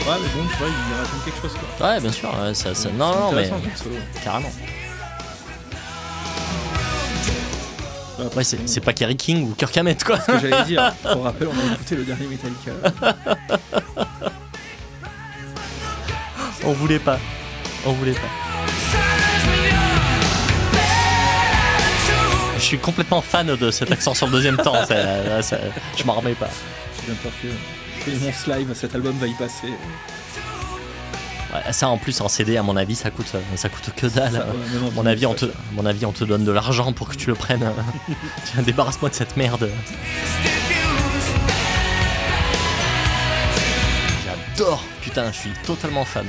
Ouais, mais bon, tu vois, il raconte quelque chose, quoi. Ouais, bien sûr. ouais, ça, non, non, mais carrément. Ouais, Ouais, c'est c'est pas Kerry King ou Kirk Hammett quoi. ce que j'allais dire. Pour rappel, on a écouté le dernier Metallica. On voulait pas. On voulait pas. Suis complètement fan de cet accent sur le deuxième temps. ça- ça- je m'en remets pas. J'ai bien peur que, que mon slime, cet album va y passer. Ça en plus en CD, à mon avis, ça coûte, ça coûte que dalle. Ça, ouais, mon avis, on te, mon avis, on te donne de l'argent pour que tu le prennes. Tiens, débarrasse-moi de cette merde. j'adore. Putain, je suis totalement fan.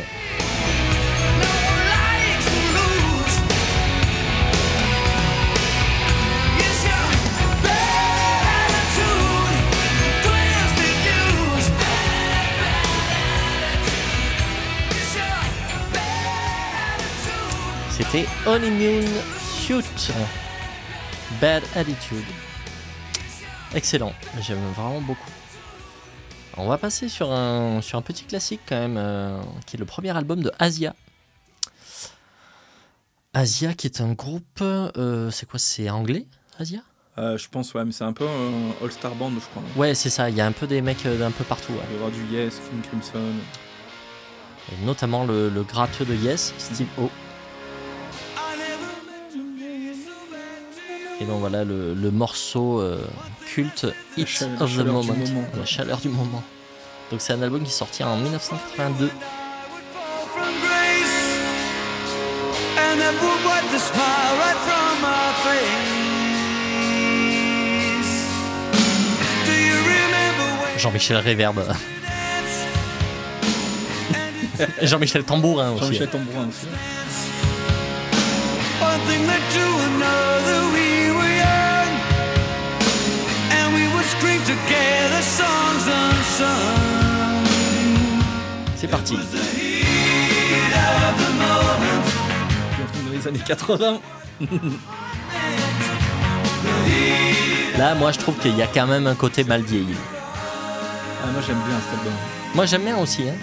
C'était Honeymoon Suit. Bad Attitude. Excellent, j'aime vraiment beaucoup. On va passer sur un, sur un petit classique quand même, euh, qui est le premier album de Asia. Asia qui est un groupe, euh, c'est quoi C'est anglais Asia? Euh, je pense, ouais, mais c'est un peu un All-Star Band, je crois. Ouais, c'est ça, il y a un peu des mecs d'un peu partout. ouais. Il va y avoir du Yes, King Crimson. Et notamment le, le gratteux de Yes, Steve O. Et donc voilà le, le morceau euh, culte Hit chaleur- of the Moment. La chaleur du moment. Donc c'est un album qui est sorti en 1982. And that would wipe the smile right from my face. Do you remember when Jean-Michel Réverbe. Jean-Michel Tambourin aussi. Jean-Michel Tambourin aussi. One thing C'est parti. Bienvenue dans les années 80. Là, moi je trouve qu'il y a quand même un côté mal vieilli. Ah, moi j'aime bien cet album. Moi j'aime bien aussi. Hein.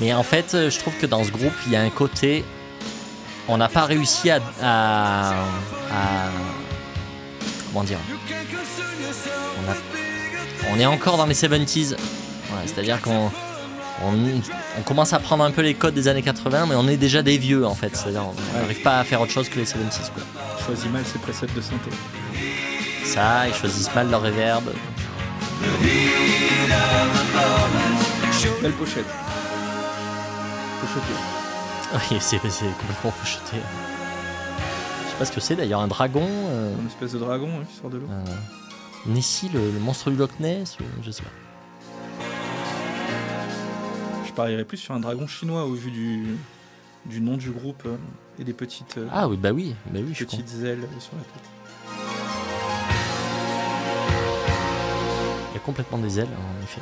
Mais en fait, euh, je trouve que dans ce groupe, il y a un côté. On n'a pas réussi à, à- à- Comment dire on, a- on est encore dans les 70s. Ouais, C'est-à-dire qu'on. On, on commence à prendre un peu les codes des années 80, mais on est déjà des vieux en fait. C'est-à-dire on n'arrive pas à faire autre chose que les 70s. Quoi. Je choisis mal ses presets de synthé. Ça, ils choisissent mal leur reverb. Belle pochette. Pochetée. Oui, c'est c'est complètement pocheté. Je sais pas ce que c'est d'ailleurs, un dragon. euh, Une espèce de dragon hein, qui sort de l'eau. euh, Nessie, le, le monstre du Loch Ness, ou je sais pas. Je parierais plus sur un dragon chinois au vu du, du nom du groupe euh, et des petites, euh, Ah oui, bah oui, bah oui, je petites ailes sur la tête. Il y a complètement des ailes, en effet.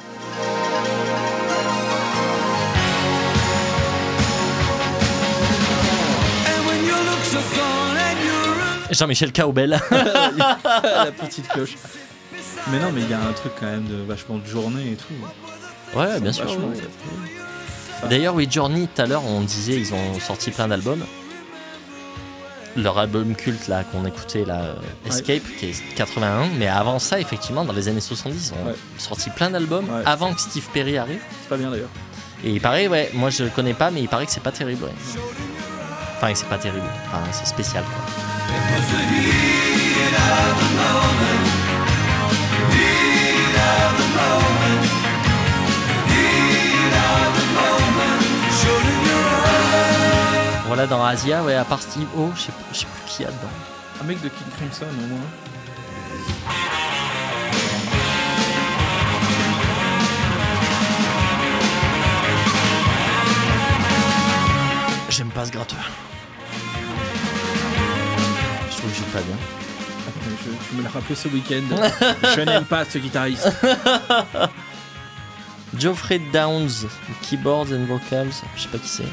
And when Jean-Michel Caubel. la petite cloche. Mais non, mais il y a un truc quand même de vachement de journée et tout. ouais, bien sûr. Vachement, ouais. ça. D'ailleurs, oui, Journey, tout à l'heure, on disait, ils ont sorti plein d'albums. Leur album culte, là, qu'on écoutait, là, Escape, qui est 81. Mais avant ça, effectivement, dans les années 70, ils ont Ouais. sorti plein d'albums Ouais. avant que Steve Perry arrive. C'est pas bien d'ailleurs. Et il paraît, ouais, moi je le connais pas, mais il paraît que c'est pas terrible. ouais. Enfin, que c'est pas terrible. Enfin, c'est spécial. quoi. Voilà, dans Asia, ouais, à part Steve O, je sais je sais plus qui y a dedans. Un mec de King Crimson au moins. J'aime pas ce gratteur. Je trouve que pas bien. Je- tu me l'as rappelé ce week-end. je n'aime pas ce guitariste. Geoffrey Downs, keyboards and vocals, je sais pas qui c'est.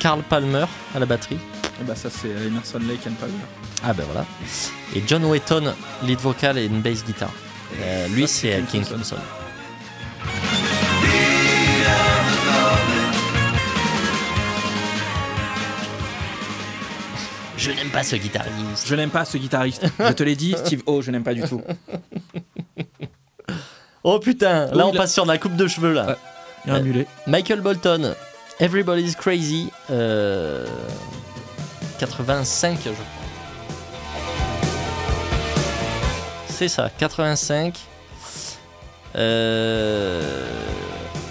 Carl Palmer à la batterie. Et bah ça c'est Emerson Lake and Palmer. Ah ben voilà. Et John Wetton, lead vocal et une bass guitar. Euh, lui c'est King King Crimson. Je n'aime pas ce guitariste. Je n'aime pas ce guitariste. Je te l'ai dit, Steve O, je n'aime pas du tout. Oh putain, là on passe sur de la coupe de cheveux là. Ouais. Il y a un Ouais. mulet. Michael Bolton, Everybody's Crazy, euh, 85 je crois. C'est ça, 85. Euh,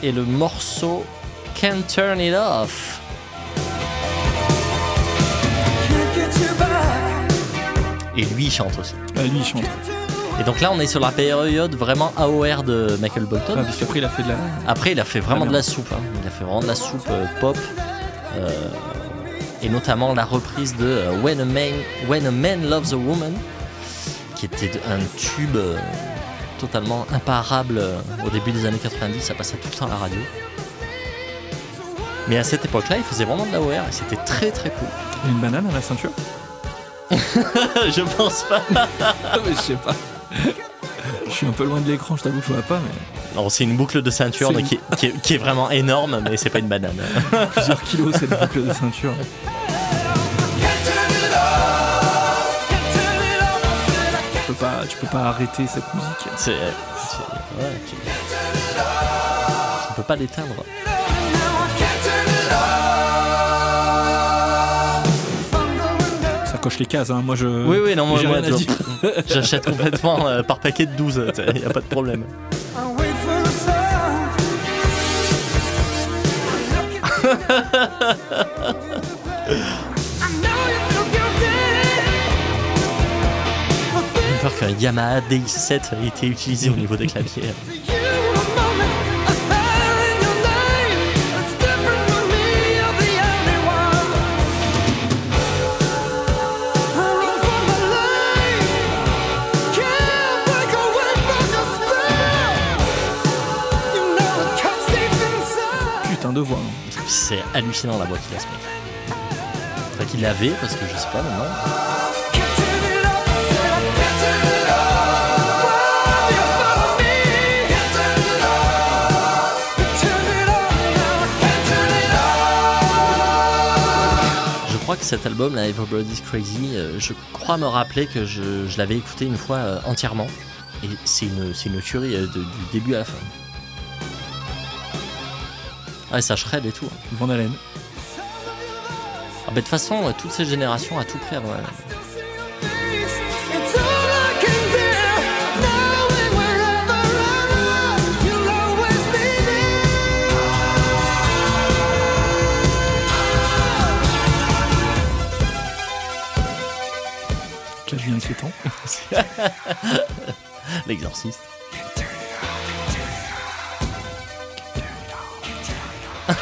et le morceau Can't Turn It Off. Et lui il chante aussi. Ah, lui il chante. Et donc là, on est sur la période vraiment AOR de Michael Bolton. Ah, puisqu'après, il a fait de la. Après, il a fait vraiment Ah, de la soupe. hein. Il a fait vraiment de la soupe euh, pop. euh, et notamment la reprise de euh, When, a Man, When a Man Loves a Woman, qui était un tube euh, totalement imparable euh, au début des années 90. Ça passait tout le temps à la radio. Mais à cette époque-là, il faisait vraiment de la OR et c'était très très cool. Une banane à la ceinture Je pense pas. Mais je sais pas. Je suis un peu loin de l'écran, je t'avoue je vois pas, mais Non, c'est une boucle de ceinture une- qui, est, qui est- qui est vraiment énorme, mais c'est pas une banane. plusieurs kilos cette boucle de ceinture. Tu peux pas, tu peux pas arrêter cette musique. C'est. c'est- ouais, tu peux pas l'éteindre. Coche les cases, hein. moi je. Oui, oui, non, moi, j'achète complètement euh, par paquet de 12, il n'y a pas de problème. J'ai peur qu'un Yamaha DX7 ait été utilisé au niveau des claviers. De voix. hein. C'est hallucinant la voix qu'il a ce mec. Enfin qu'il l'avait parce que je sais pas maintenant. Que cet album, là, Everybody's Crazy, euh, je crois me rappeler que je, l'avais écouté une fois euh, entièrement. Et c'est une, c'est une tuerie euh, du début à la fin. Ouais, ça shred et tout. hein. Van Halen. Ah, bah, de toute façon, euh, toutes ces générations à tout près. ouais. It's all I can bear,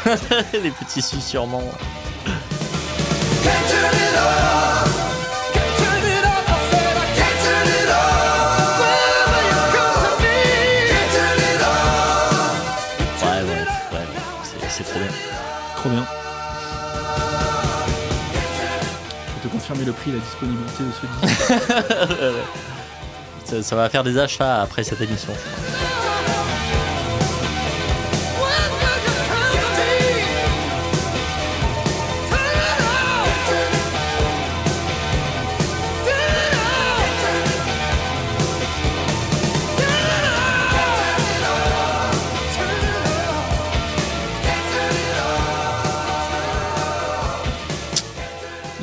ouais. C'est- C'est trop bien. Trop bien. Je peux te confirmer le prix et la disponibilité de ce disque. Ça, ça va faire des achats après cette émission.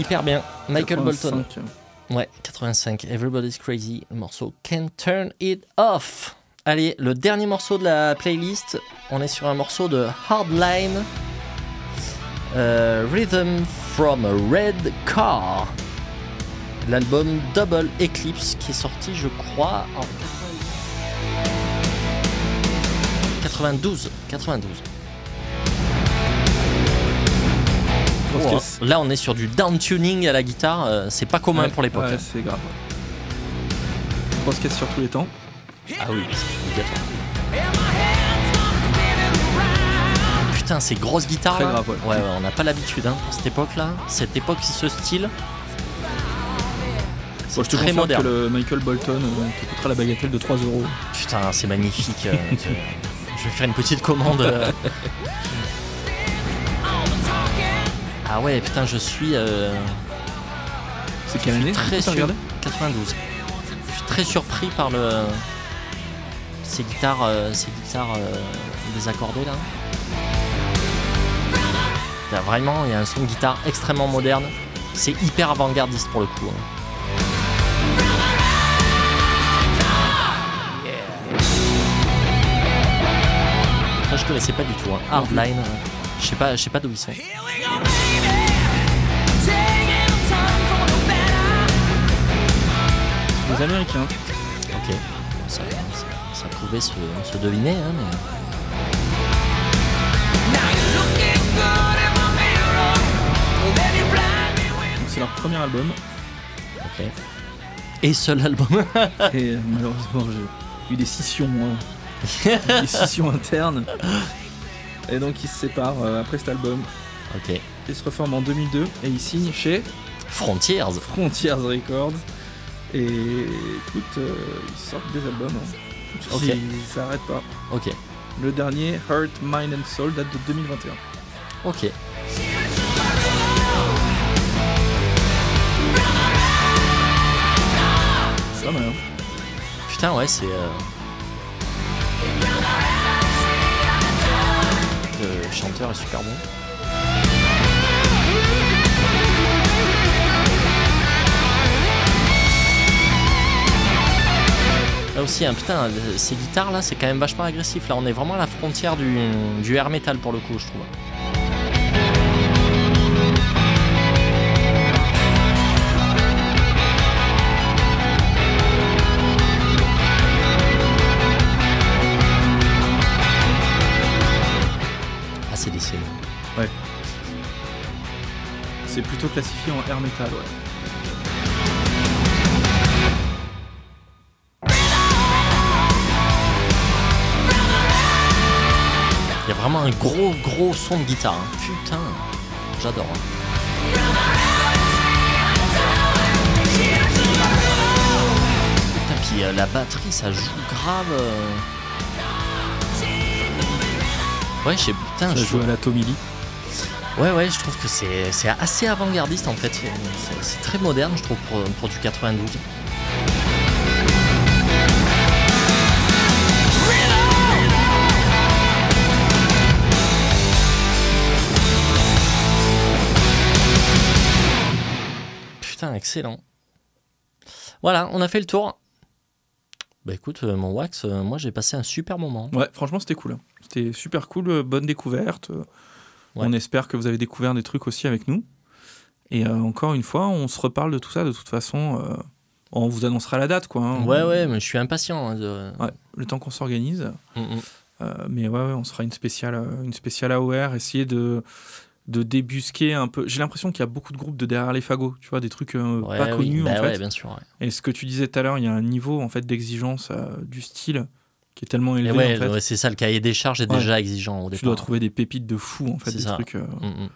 Hyper bien. Michael Bolton. 85. Ouais, 85. Everybody's Crazy. Le morceau Can't Turn It Off. Allez, le dernier morceau de la playlist. On est sur un morceau de Hardline. Euh, Rhythm from a Red Car. L'album Double Eclipse qui est sorti, je crois, en 92. 92. Oh, là, on est sur du down tuning à la guitare. euh, c'est pas commun Ouais, pour l'époque. ouais, hein. c'est grave. Grosse caisse sur tous les temps. Ah oui, c'est obligatoire. Putain, ces grosses guitares. Très là. grave, ouais. ouais, ouais, on n'a pas l'habitude hein, pour cette époque-là. Cette époque, ce style. C'est Bon, je te très moderne. que le Michael Bolton euh, qui coûtera la bagatelle de 3 euros. Putain, c'est magnifique. euh, je- je vais faire une petite commande. Ah ouais, putain, je suis. euh, C'est quelle année très regardé 92. Je suis très surpris par le ces guitares, euh, ces guitares euh, désaccordées là. Il y a vraiment, il y a un son de guitare extrêmement moderne. C'est hyper avant-gardiste pour le coup. hein. Ça, je connaissais pas du tout. hein. Hardline, euh, je sais pas, je sais pas d'où ils sont. Les Américains. Ok. ça, ça, ça pouvait se, se deviner, hein, mais Donc, c'est leur premier album. ok. Et seul album. Et euh, malheureusement, j'ai eu des scissions, euh, des scissions internes. Et donc, ils se séparent euh, après cet album. ok. Ils se reforment en 2002 et ils signent chez Frontiers. Frontiers Records. Et écoute, euh, ils sortent des albums. hein. Ok. Ils s'arrêtent pas. Ok. Le dernier, Heart, Mind and Soul, date de 2021. Ok. C'est pas mal, hein Putain, ouais, c'est. euh, Le chanteur est super bon. Aussi, hein, putain, euh, ces guitares là, c'est quand même vachement agressif. Là, on est vraiment à la frontière du, du air metal pour le coup, je trouve. Ah, c'est plutôt classifié en air metal, ouais. Il y a vraiment un gros gros son de guitare. hein. Putain, j'adore. hein. Putain, puis euh, la batterie, ça joue grave. euh. Ouais, je sais, putain, Ça je joue à la Tommy Lee. Ouais, ouais, je trouve que c'est c'est assez avant-gardiste en fait. C'est- C'est très moderne, je trouve, pour, pour du 92. Excellent. Voilà, on a fait le tour. Bah écoute, euh, mon wax, euh, moi j'ai passé un super moment. Ouais, franchement, c'était cool. C'était super cool, euh, bonne découverte. Ouais. On espère que vous avez découvert des trucs aussi avec nous. Et euh, encore une fois, on se reparle de tout ça. De toute façon, euh, on vous annoncera la date, quoi. hein. Ouais, ouais, mais je suis impatient. hein, de- Ouais, le temps qu'on s'organise. Mm, mm. Euh, mais ouais, ouais, on sera une spéciale, une spéciale AOR, essayer de, de débusquer un peu. J'ai l'impression qu'il y a beaucoup de groupes de derrière les fagots, tu vois, des trucs euh, Ouais, pas oui. connus Bah en ouais, fait. bien sûr. ouais. Et ce que tu disais tout à l'heure, il y a un niveau en fait d'exigence euh, du style qui est tellement élevé. en fait. c'est ça, le cahier des charges est déjà exigeant au tu départ. dois trouver des pépites de fou en fait, des ça. trucs, euh, Mm, mm.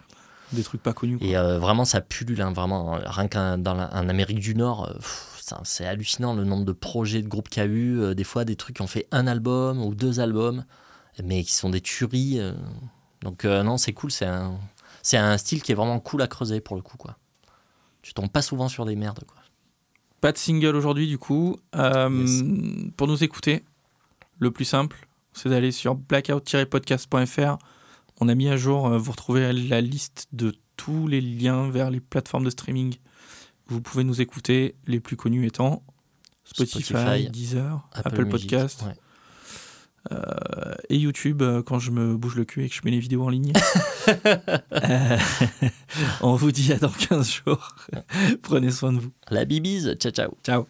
des trucs pas connus. quoi. Et vraiment, ça pullule, hein, vraiment. Rien qu'en dans la- Amérique du Nord, pff, c'est hallucinant le nombre de projets de groupes qu'il y a eu. euh, des fois, des trucs qui ont fait un album ou deux albums, mais qui sont des tueries. euh. Donc, euh, non, c'est cool. C'est un, c'est un style qui est vraiment cool à creuser pour le coup. Quoi. Tu tombes pas souvent sur des merdes. Quoi. Pas de single aujourd'hui du coup. Euh, Yes. Pour nous écouter, le plus simple, c'est d'aller sur blackout-podcast.fr. On a mis à jour, euh, vous retrouvez la liste de tous les liens vers les plateformes de streaming. Vous pouvez nous écouter, les plus connus étant Spotify, Spotify, Deezer, Apple, Podcast ouais. Euh, et YouTube euh, quand je me bouge le cul et que je mets les vidéos en ligne. Euh, on vous dit à dans 15 jours. Prenez soin de vous. La bibise, ciao ciao. Ciao.